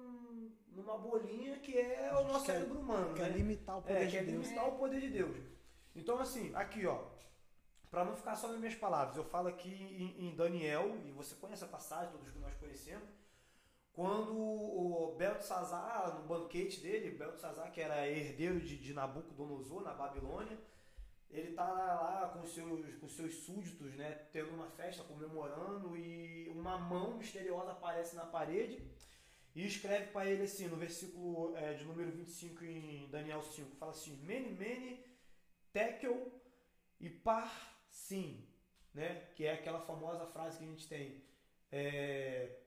numa bolinha que é o nosso quer, cérebro humano. Quer né? limitar o poder é, de quer Deus. limitar o poder de Deus. Então, assim, aqui, ó, para não ficar só nas minhas palavras, eu falo aqui em, em Daniel, e você conhece a passagem, todos que nós conhecemos, quando o Beltesazar, no banquete dele, Beltesazar, que era herdeiro de, de Nabucodonosor na Babilônia, ele tá lá com seus, com seus súditos, né, tendo uma festa, comemorando, e uma mão misteriosa aparece na parede e escreve para ele assim, no versículo é, de número 25 em Daniel 5, fala assim, Mene, Mene, Tekel e Par Sim, né, que é aquela famosa frase que a gente tem, é,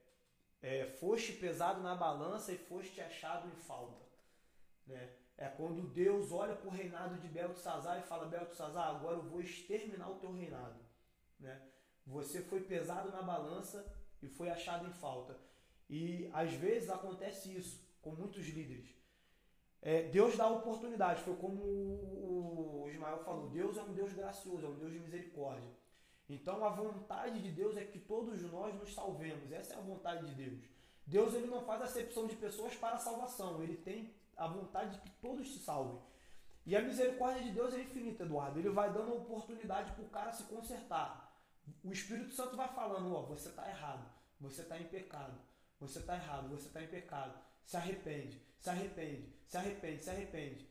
é, foste pesado na balança e foste achado em falta, né, é quando Deus olha para o reinado de Beltesazar e fala: Beltesazar, agora eu vou exterminar o teu reinado. Né? Você foi pesado na balança e foi achado em falta. E às vezes acontece isso com muitos líderes. É, Deus dá oportunidade, foi como o Ismael falou: Deus é um Deus gracioso, é um Deus de misericórdia. Então a vontade de Deus é que todos nós nos salvemos. Essa é a vontade de Deus. Deus ele não faz acepção de pessoas para a salvação, ele tem a vontade de que todos se salvem. E a misericórdia de Deus é infinita, Eduardo. Ele vai dando oportunidade para o cara se consertar. O Espírito Santo vai falando: ó, você está errado, você está em pecado, você está errado, você está em pecado. Se arrepende, se arrepende, se arrepende, se arrepende.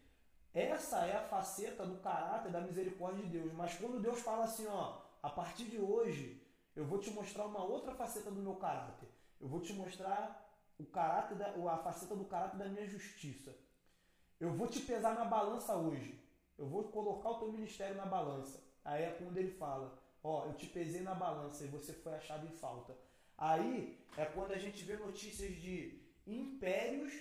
Essa é a faceta do caráter da misericórdia de Deus. Mas quando Deus fala assim, ó, a partir de hoje eu vou te mostrar uma outra faceta do meu caráter. Eu vou te mostrar o caráter da, a faceta do caráter da minha justiça. Eu vou te pesar na balança hoje. Eu vou colocar o teu ministério na balança. Aí é quando ele fala: Ó, eu te pesei na balança e você foi achado em falta. Aí é quando a gente vê notícias de impérios,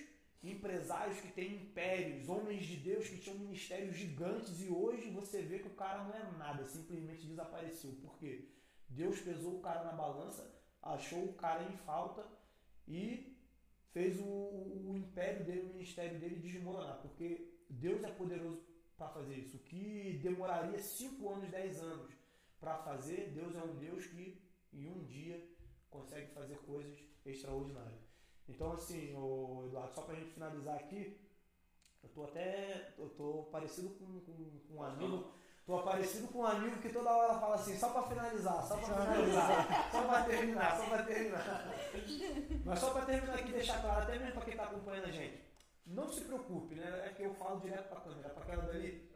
empresários que têm impérios, homens de Deus que tinham ministérios gigantes e hoje você vê que o cara não é nada, simplesmente desapareceu. Por quê? Deus pesou o cara na balança, achou o cara em falta e fez o, o, império dele, o ministério dele desmoronar, porque Deus é poderoso para fazer isso. O que demoraria 5 anos, 10 anos para fazer, Deus é um Deus que em um dia consegue fazer coisas extraordinárias. Então, assim, o Eduardo, só para a gente finalizar aqui, eu tô até. Eu tô parecido com, com, com um amigo. Tô parecido com um amigo que toda hora fala assim, só para finalizar, só para finalizar, só para terminar, só para terminar. Mas só para terminar aqui, deixar claro, até mesmo para quem está acompanhando a gente, não se preocupe, né? É que eu falo direto para a câmera, para aquela dali.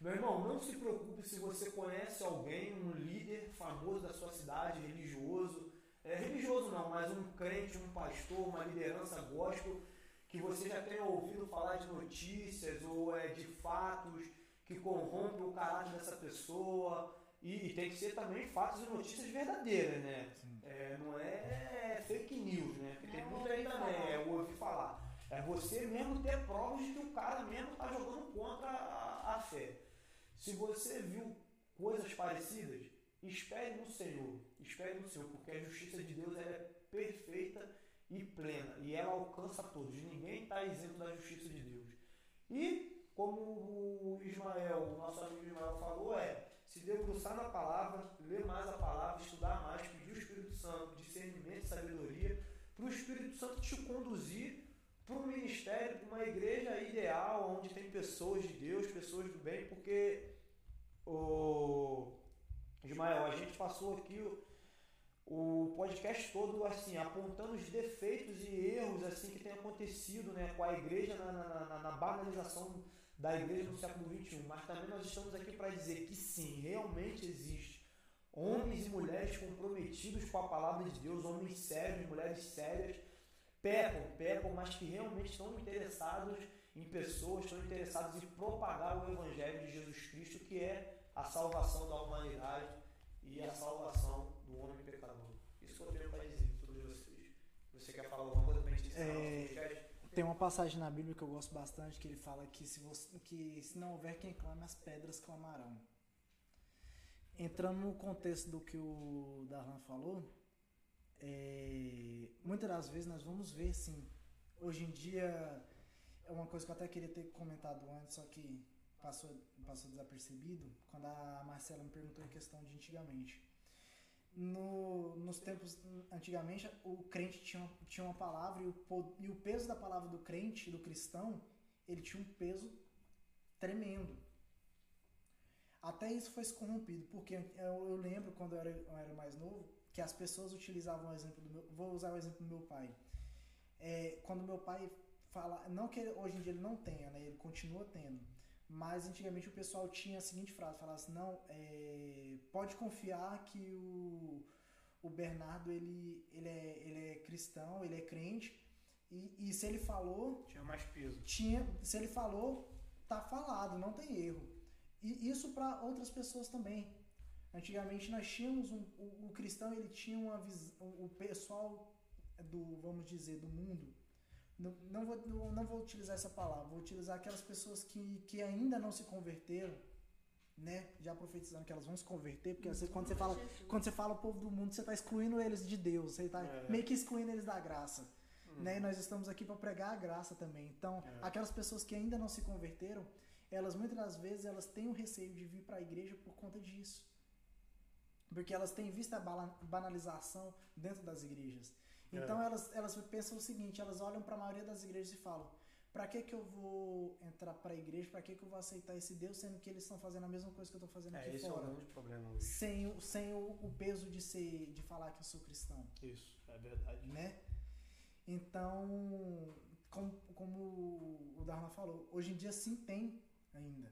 Meu irmão, não se preocupe se você conhece alguém, um líder famoso da sua cidade, religioso, é, religioso não, mas um crente, um pastor, uma liderança gospel, que você já tenha ouvido falar de notícias ou é, de fatos que corrompem o caráter dessa pessoa. E, e, tem que ser também fatos e notícias verdadeiras, né? É, não é fake news, né? Porque tem muito aí também, é ouvir falar. É você mesmo ter provas de que o cara mesmo está jogando contra a, a fé. Se você viu coisas parecidas, espere no Senhor. Espere no Senhor, porque a justiça de Deus é perfeita e plena. E ela alcança todos. Ninguém está isento da justiça de Deus. E, como o Ismael, o nosso amigo Ismael falou, é se debruçar na palavra, ler mais a palavra, estudar mais, pedir o Espírito Santo discernimento e sabedoria, para o Espírito Santo te conduzir para um ministério, para uma igreja ideal, onde tem pessoas de Deus, pessoas do bem, porque o Ismael, a gente passou aqui o, podcast todo assim, apontando os defeitos e erros assim que tem acontecido né, com a igreja na, na, na, na banalização da igreja no século XXI, mas também nós estamos aqui para dizer que sim, realmente existe Homens e mulheres comprometidos com a palavra de Deus, homens sérios, mulheres sérias, pecam, pecam, mas que realmente estão interessados em pessoas, estão interessados em propagar o Evangelho de Jesus Cristo, que é a salvação da humanidade e a salvação do homem pecador. Isso que eu tenho para dizer sobre vocês. Você quer falar alguma coisa para a gente encerrar É? Tem uma passagem na Bíblia que eu gosto bastante que ele fala que se, você, que se não houver quem clame, as pedras clamarão. Entrando no contexto do que o Darlan falou, é, muitas das vezes nós vamos ver, sim. Hoje em dia, é uma coisa que eu até queria ter comentado antes, só que passou, passou desapercebido, quando a Marcela me perguntou em questão de antigamente. No, nos tempos antigamente o crente tinha, tinha uma palavra e o, e o peso da palavra do crente, do cristão, ele tinha um peso tremendo. Até isso foi corrompido, porque eu, eu lembro quando eu era, eu era mais novo que as pessoas utilizavam o exemplo do meu. Vou usar o exemplo do meu pai. É, quando meu pai fala. Não que ele- hoje em dia ele não tenha, né? Ele continua tendo. Mas antigamente o pessoal tinha a seguinte frase: falava assim, não, é, pode confiar que o, o Bernardo ele, ele, é, ele é cristão, ele é crente. E, e se ele falou, Tinha mais peso. tinha, se ele falou, tá falado, não tem erro. E isso para outras pessoas também. Antigamente nós tínhamos um, o, o cristão ele tinha uma visão, o pessoal do vamos dizer do mundo. Não, não, vou, não, não vou utilizar essa palavra, vou utilizar aquelas pessoas que, que ainda não se converteram, né? Já profetizando que elas vão se converter, porque vezes quando você fala quando você fala o povo do mundo, você está excluindo eles de Deus, você está É. meio que excluindo eles da graça. Né? E nós estamos aqui para pregar a graça também. Então, É. aquelas pessoas que ainda não se converteram, elas muitas das vezes elas têm o receio de vir para a igreja por conta disso. Porque elas têm visto a banalização dentro das igrejas. Então É. elas, elas pensam o seguinte, elas olham para a maioria das igrejas e falam: "Para que que eu vou entrar para a igreja? Para que que eu vou aceitar esse Deus sendo que eles estão fazendo a mesma coisa que eu estou fazendo É, aqui esse é o fora?" grande problema hoje. sem, o- sem o, o peso de ser de falar que eu sou cristão, Isso, é verdade. né? Então, como, como o Darlan falou, hoje em dia sim tem ainda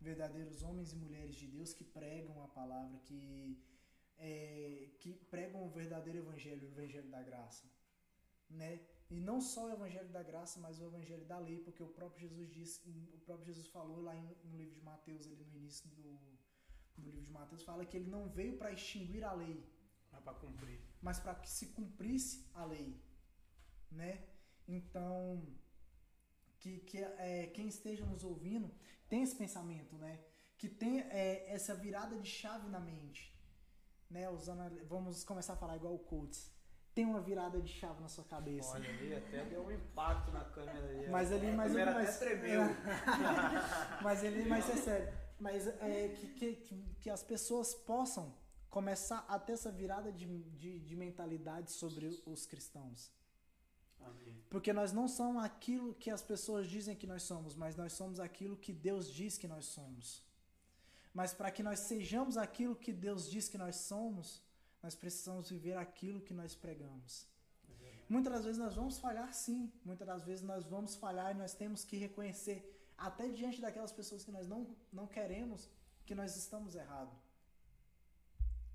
verdadeiros homens e mulheres de Deus que pregam a palavra, que, é, que pregam o verdadeiro evangelho, o evangelho da graça, né? E não só o evangelho da graça, mas o evangelho da lei, porque o próprio Jesus disse, o próprio Jesus falou lá no livro de Mateus, ali no início do, do livro de Mateus, fala que ele não veio para extinguir a lei, Mas para cumprir. mas para que se cumprisse a lei, né? Então, que, que é, quem esteja nos ouvindo tem esse pensamento, né? Que tem é, essa virada de chave na mente, né? Usando, vamos começar a falar igual o Coates. Tem uma virada de chave na sua cabeça. Olha ali, até deu um impacto na câmera ali. Mas ali, mas câmera mas, tremeu. mas ele, mas é sério. Mas é que, que, que- que as pessoas possam começar a ter essa virada de, de, de mentalidade sobre os cristãos. Amém. Porque nós não somos aquilo que as pessoas dizem que nós somos, mas nós somos aquilo que Deus diz que nós somos. Mas para que nós sejamos aquilo que Deus diz que nós somos, nós precisamos viver aquilo que nós pregamos. Muitas das vezes nós vamos falhar sim, muitas das vezes nós vamos falhar e nós temos que reconhecer, até diante daquelas pessoas que nós não, não queremos, que nós estamos errados.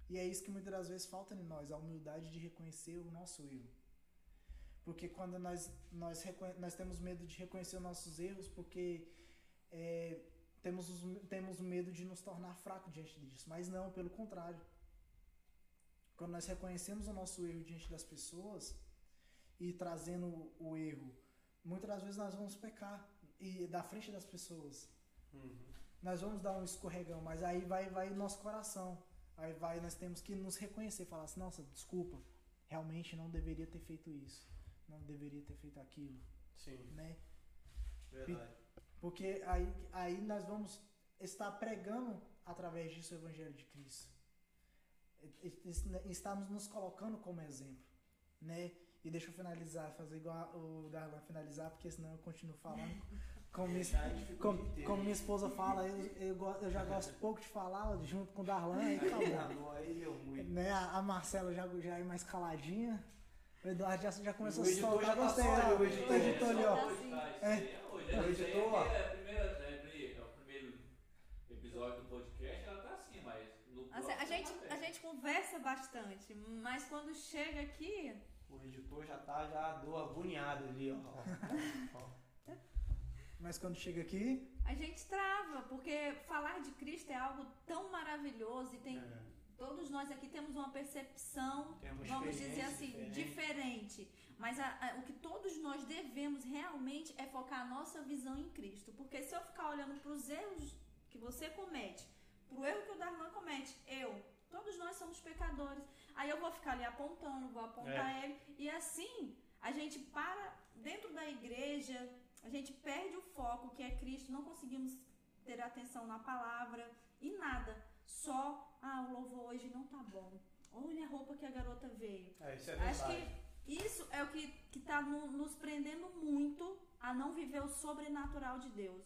E é isso que muitas das vezes falta em nós, a humildade de reconhecer o nosso erro. Porque quando nós, nós, nós temos medo de reconhecer os nossos erros, porque é, temos, os- temos medo de nos tornar fracos diante disso. Mas não, pelo contrário. Quando nós reconhecemos o nosso erro diante das pessoas e trazendo o erro, muitas das vezes nós vamos pecar e da frente das pessoas. Uhum. Nós vamos dar um escorregão, mas aí vai vai o nosso coração. Aí vai, nós temos que nos reconhecer, falar assim, nossa, desculpa, realmente não deveria ter feito isso, não deveria ter feito aquilo, Sim, né? Verdade. Porque aí, aí nós vamos estar pregando através disso o Evangelho de Cristo. E- e- Estamos nos colocando como exemplo, né? E deixa eu finalizar, fazer igual o Darlan finalizar, porque senão eu continuo falando. Como minha, como, como minha esposa fala, eu, eu, eu já gosto pouco de falar junto com o Darlan, Aí, acabou. muito. Né? A a Marcela já, já é mais caladinha. O Eduardo já, já começou O a editor soltar. já tá Gostei, só ó. ali, o O editor. editor ali, ó. Hoje tá, aí é hoje. O aí editor, ó. é, a primeira, é, é o primeiro episódio do podcast, ela tá assim, mas no Assim, a, gente, a gente conversa bastante, mas quando chega aqui, O editor já tá já do agoniado ali, ó. Ó. Mas quando chega aqui, a gente trava, porque falar de Cristo é algo tão maravilhoso e tem. É. Todos nós aqui temos uma percepção, Tem uma vamos dizer assim, diferente. diferente. Mas a- a- o que todos nós devemos realmente é focar a nossa visão em Cristo. Porque se eu ficar olhando para os erros que você comete, para o erro que o Darlan comete, eu, todos nós somos pecadores. Aí eu vou ficar ali apontando, vou apontar ele. E assim, a gente para dentro da igreja, a gente perde o foco que é Cristo, não conseguimos ter atenção na palavra e nada. Só, ah, o louvor hoje não tá bom. Olha a roupa que a garota veio. É, isso é verdade. Acho que isso é o que, que tá no- nos prendendo muito a não viver o sobrenatural de Deus.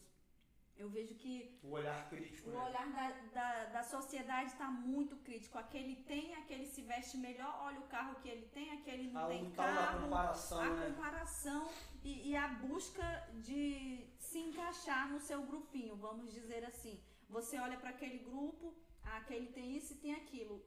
Eu vejo que O olhar crítico, o né? olhar da, da, da sociedade está muito crítico. Aquele tem, aquele se veste melhor, olha o carro que ele tem, aquele não A tem tal da carro. comparação, a né? comparação e, e a busca de se encaixar no seu grupinho, vamos dizer assim. Você olha para aquele grupo, ah, aquele tem isso e tem aquilo.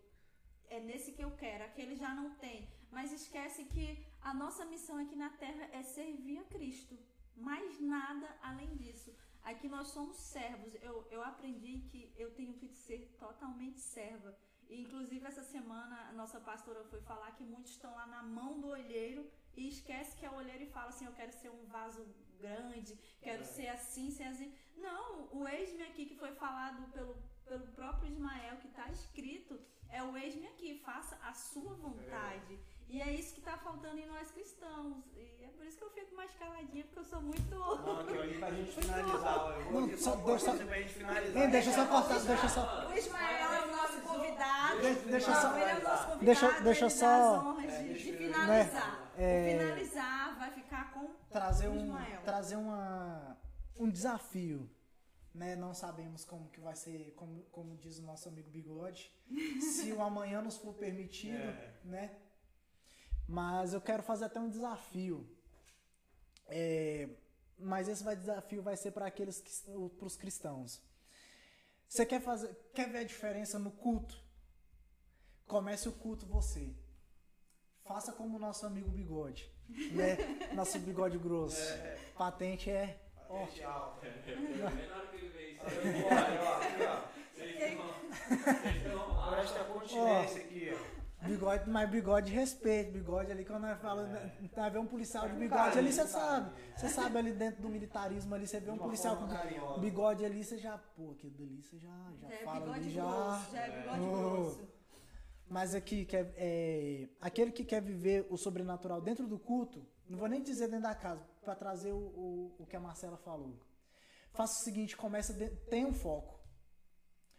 É nesse que eu quero, aquele já não tem. Mas esquece que a nossa missão aqui na Terra é servir a Cristo. Mais nada além disso. Aqui nós somos servos. Eu, eu aprendi que eu tenho que ser totalmente serva. E, inclusive, essa semana a nossa pastora foi falar que muitos estão lá na mão do olheiro e esquece que é o olheiro e fala assim: Eu quero ser um vaso grande, quero É. ser assim, ser assim. Não, o eis-me aqui que foi falado pelo, pelo próprio Ismael, que está escrito, é o eis-me aqui, faça a sua vontade. E é isso que está faltando em nós cristãos. E é por isso que eu fico mais caladinha, porque eu sou muito. Não, aqui ali pra gente finalizar. Eu Não, só- pra gente finalizar. Hein, deixa eu só cortar, deixa só. O Ismael é o nosso convidado. Deixa- Não, só- ele é o nosso convidado. deixa- deixa só- dá as honras É, de, finalizar. É, O finalizar vai ficar com trazer o um, Ismael. trazer uma, um desafio. Né? Não sabemos como que vai ser, como, como diz o nosso amigo Bigode, se o amanhã nos for permitido, É. né? Mas eu quero fazer até um desafio. É, mas esse vai, desafio vai ser para aqueles que para os cristãos. Você quer fazer, quer ver a diferença no culto? Comece o culto você. Faça como o nosso amigo Bigode, né? Nosso bigode grosso. Patente é ó, Gente alta. Que vê Olha, vocês. Presta continência aqui, ó. Bigode, mas bigode de respeito. Bigode ali, quando nós falamos, tá vendo um policial de É bigode ali, você sabe. Você sabe ali dentro do militarismo ali, você vê um policial com carinhosa. bigode ali, você já, pô, aquilo dali você já, já é fala bigode ali, já. grosso, já é bigode Oh. grosso. Mas aqui, que é, é, aquele que quer viver o sobrenatural dentro do culto, não vou nem dizer dentro da casa, para trazer o, o, o que a Marcela falou. Faça o seguinte, começa, de, tenha um foco.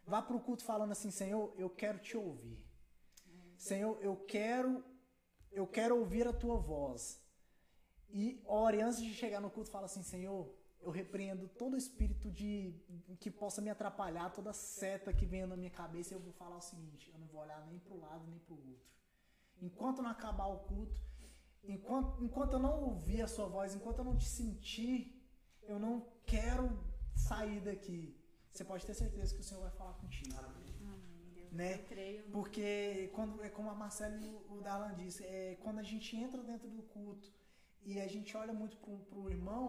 Vá para o culto falando assim, Senhor, eu quero te ouvir. Senhor, eu quero, eu quero ouvir a tua voz. E ore antes de chegar no culto, fala assim, Senhor, eu repreendo todo espírito de que possa me atrapalhar, toda seta que venha na minha cabeça, eu vou falar o seguinte, eu não vou olhar nem para lado nem para o outro. Enquanto não acabar o culto, enquanto, enquanto eu não ouvir a sua voz, enquanto eu não te sentir, eu não quero sair daqui. Você pode ter certeza que o Senhor vai falar contigo. Amém. Né? Eu creio. Porque, quando, é como a Marcela e o o Darlan disse, é, quando a gente entra dentro do culto e a gente olha muito pro, pro irmão,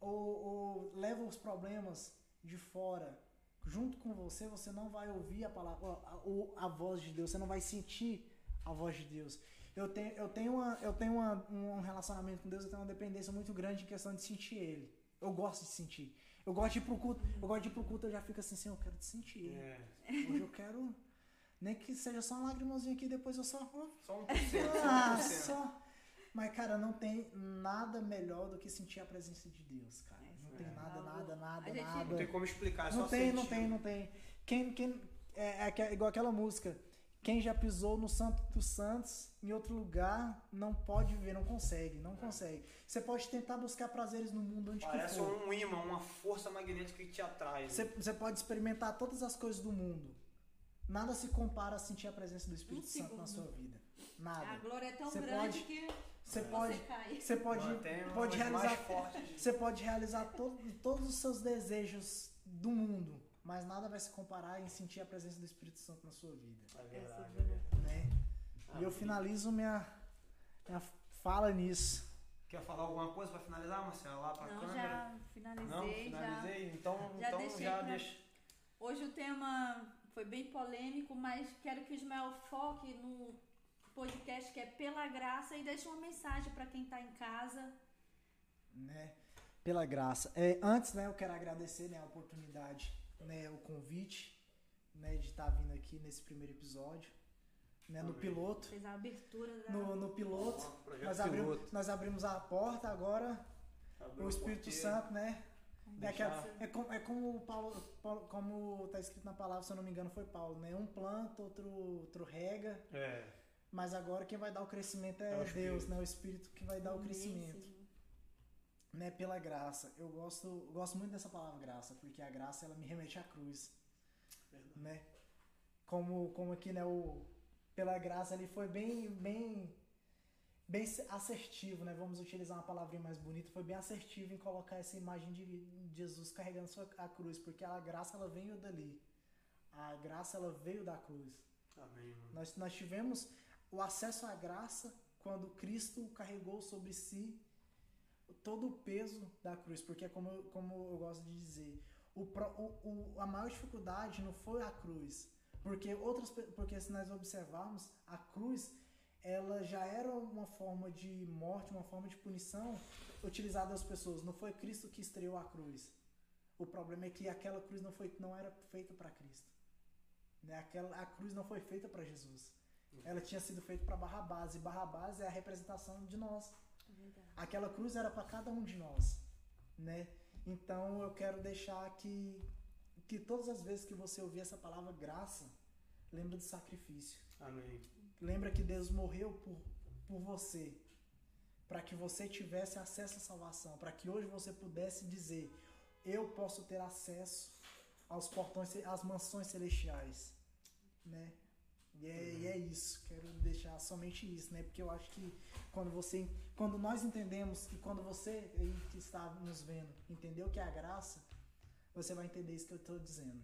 ou, ou leva os problemas de fora junto com você, você não vai ouvir a palavra, a, o- a voz de Deus, você não vai sentir a voz de Deus. Eu tenho, eu tenho, uma, eu tenho uma- um relacionamento com Deus, eu tenho uma dependência muito grande em questão de sentir Ele. Eu gosto de sentir. Eu gosto de ir pro culto, eu gosto de ir pro culto, eu já fico assim, Senhor, eu quero te sentir. É. Hoje eu quero. Nem que seja só uma lagrimazinha aqui, depois eu só. Só um por cento, Ah, só. Mas, cara, não tem nada melhor do que sentir a presença de Deus, cara. Não tem É. nada, nada, nada, A gente- nada. Não tem como explicar, é Não só tem, não sentir. tem, não tem. Quem, quem, é, é aque- igual aquela música. Quem já pisou no Santo dos Santos, em outro lugar, não pode viver, não consegue, não consegue. Você pode tentar buscar prazeres no mundo onde que Parece for. um imã, uma força magnética que te atrai. Você, você pode experimentar todas as coisas do mundo. Nada se compara a sentir a presença do Espírito Um Santo na sua vida. A Nada. glória é tão Você grande pode- que Você você pode, cai. você pode, Mantém pode realizar, você pode realizar todo- todos os seus desejos do mundo. Mas nada vai se comparar em sentir a presença do Espírito Santo na sua vida, É verdade. sobre, né? né? E eu Amém. finalizo minha, minha fala nisso. Quer falar alguma coisa pra finalizar, Marcelo? Lá pra Não, câmera? já finalizei, Não, já. finalizei. Então, já então deixei já pra- deixa. Hoje o tema foi bem polêmico, mas quero que o Ismael foque no podcast que é Pela Graça e deixe uma mensagem para quem tá em casa. né? Pela graça. É, antes, né, eu quero agradecer né, a oportunidade, né, o convite, né, de estar vindo aqui nesse primeiro episódio, né, no piloto. Fez a abertura da. No, no piloto, Projeto nós abrimos, piloto. nós abrimos a porta, agora Abriu o Espírito porteiro. Santo, né? É, aquela- é, como, é como o Paulo, Paulo- como tá escrito na palavra, se eu não me engano, foi Paulo, né? Um planta, outro, outro rega, É. mas agora quem vai dar o crescimento é, É o Deus, né? O Espírito que vai dar o crescimento. Né, pela graça. Eu gosto, eu gosto muito dessa palavra graça, porque a graça ela me remete à cruz, Verdade. né? Como como aqui, né, o pela graça ele foi bem bem bem assertivo, né? Vamos utilizar uma palavrinha mais bonita, foi bem assertivo em colocar essa imagem de Jesus carregando sua a cruz, porque a graça ela veio dali. A graça ela veio da cruz. Amém, mano. Nós, nós tivemos o acesso à graça quando Cristo carregou sobre si todo o peso da cruz, porque como, como eu gosto de dizer, o, o, o- a maior dificuldade não foi a cruz, porque outras porque se nós observarmos, a cruz ela já era uma forma de morte, uma forma de punição utilizada às pessoas, não foi Cristo que estreou a cruz. O problema é que aquela cruz não foi não era feita para Cristo. Né? Aquela, a cruz não foi feita para Jesus. Ela tinha sido feita para Barrabás, e Barrabás é a representação de nós. Aquela cruz era para cada um de nós, né? Então eu quero deixar que que todas as vezes que você ouvir essa palavra graça, lembra do sacrifício. Amém. Lembra que Deus morreu por, por você, para que você tivesse acesso à salvação, para que hoje você pudesse dizer: eu posso ter acesso aos portões, às mansões celestiais, né? E é, e é isso, quero deixar somente isso, né? Porque eu acho que quando você, quando nós entendemos e quando você aí que está nos vendo entendeu que é a graça, você vai entender isso que eu estou dizendo,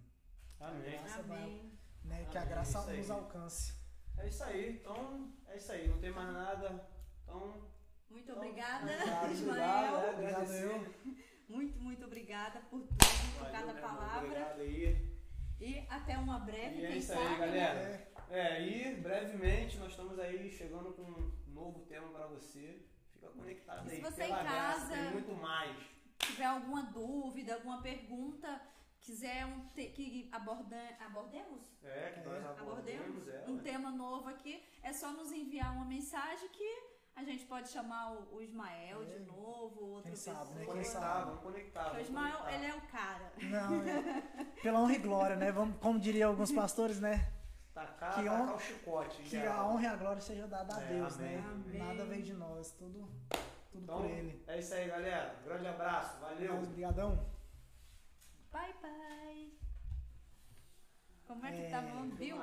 Amém. Graça vai- Amém. né? Que a Amém, graça aí. nos alcance. É isso aí. Então, é isso aí. Não tem mais nada. Então, Muito então, obrigada, obrigado, Ismael. Obrigado, é, agradecer. Muito, muito obrigada por tudo, por Valeu, cada irmão. palavra. Obrigado aí. E até uma breve, E é quem isso sabe. aí, né? galera. É, É, e brevemente nós estamos aí chegando com um novo tema para você. Fica conectado E se aí. você Pela em graça, casa- Tem muito mais. tiver alguma dúvida, alguma pergunta, quiser um te que aborda abordemos É, que nós É. abordemos. É, um ué. tema novo aqui, é só nos enviar uma mensagem que a gente pode chamar o, o Ismael É. de novo, outra Quem pessoa. sabe, né? Vamos Quem conectar, sabe? vamos conectar. O Ismael, conectar. ele é o cara. Não, é. Pela honra e glória, né? Vamos, como diriam alguns pastores, né? Tacar, Que tacar o chicote. Que a honra e a glória seja dada a É, Deus, amém. né? Amém. Nada vem de nós, tudo, tudo Então, por Ele. é isso aí, galera. Grande abraço. Valeu. Obrigadão. Bye, bye. Como é que É, tá bom, Dê viu?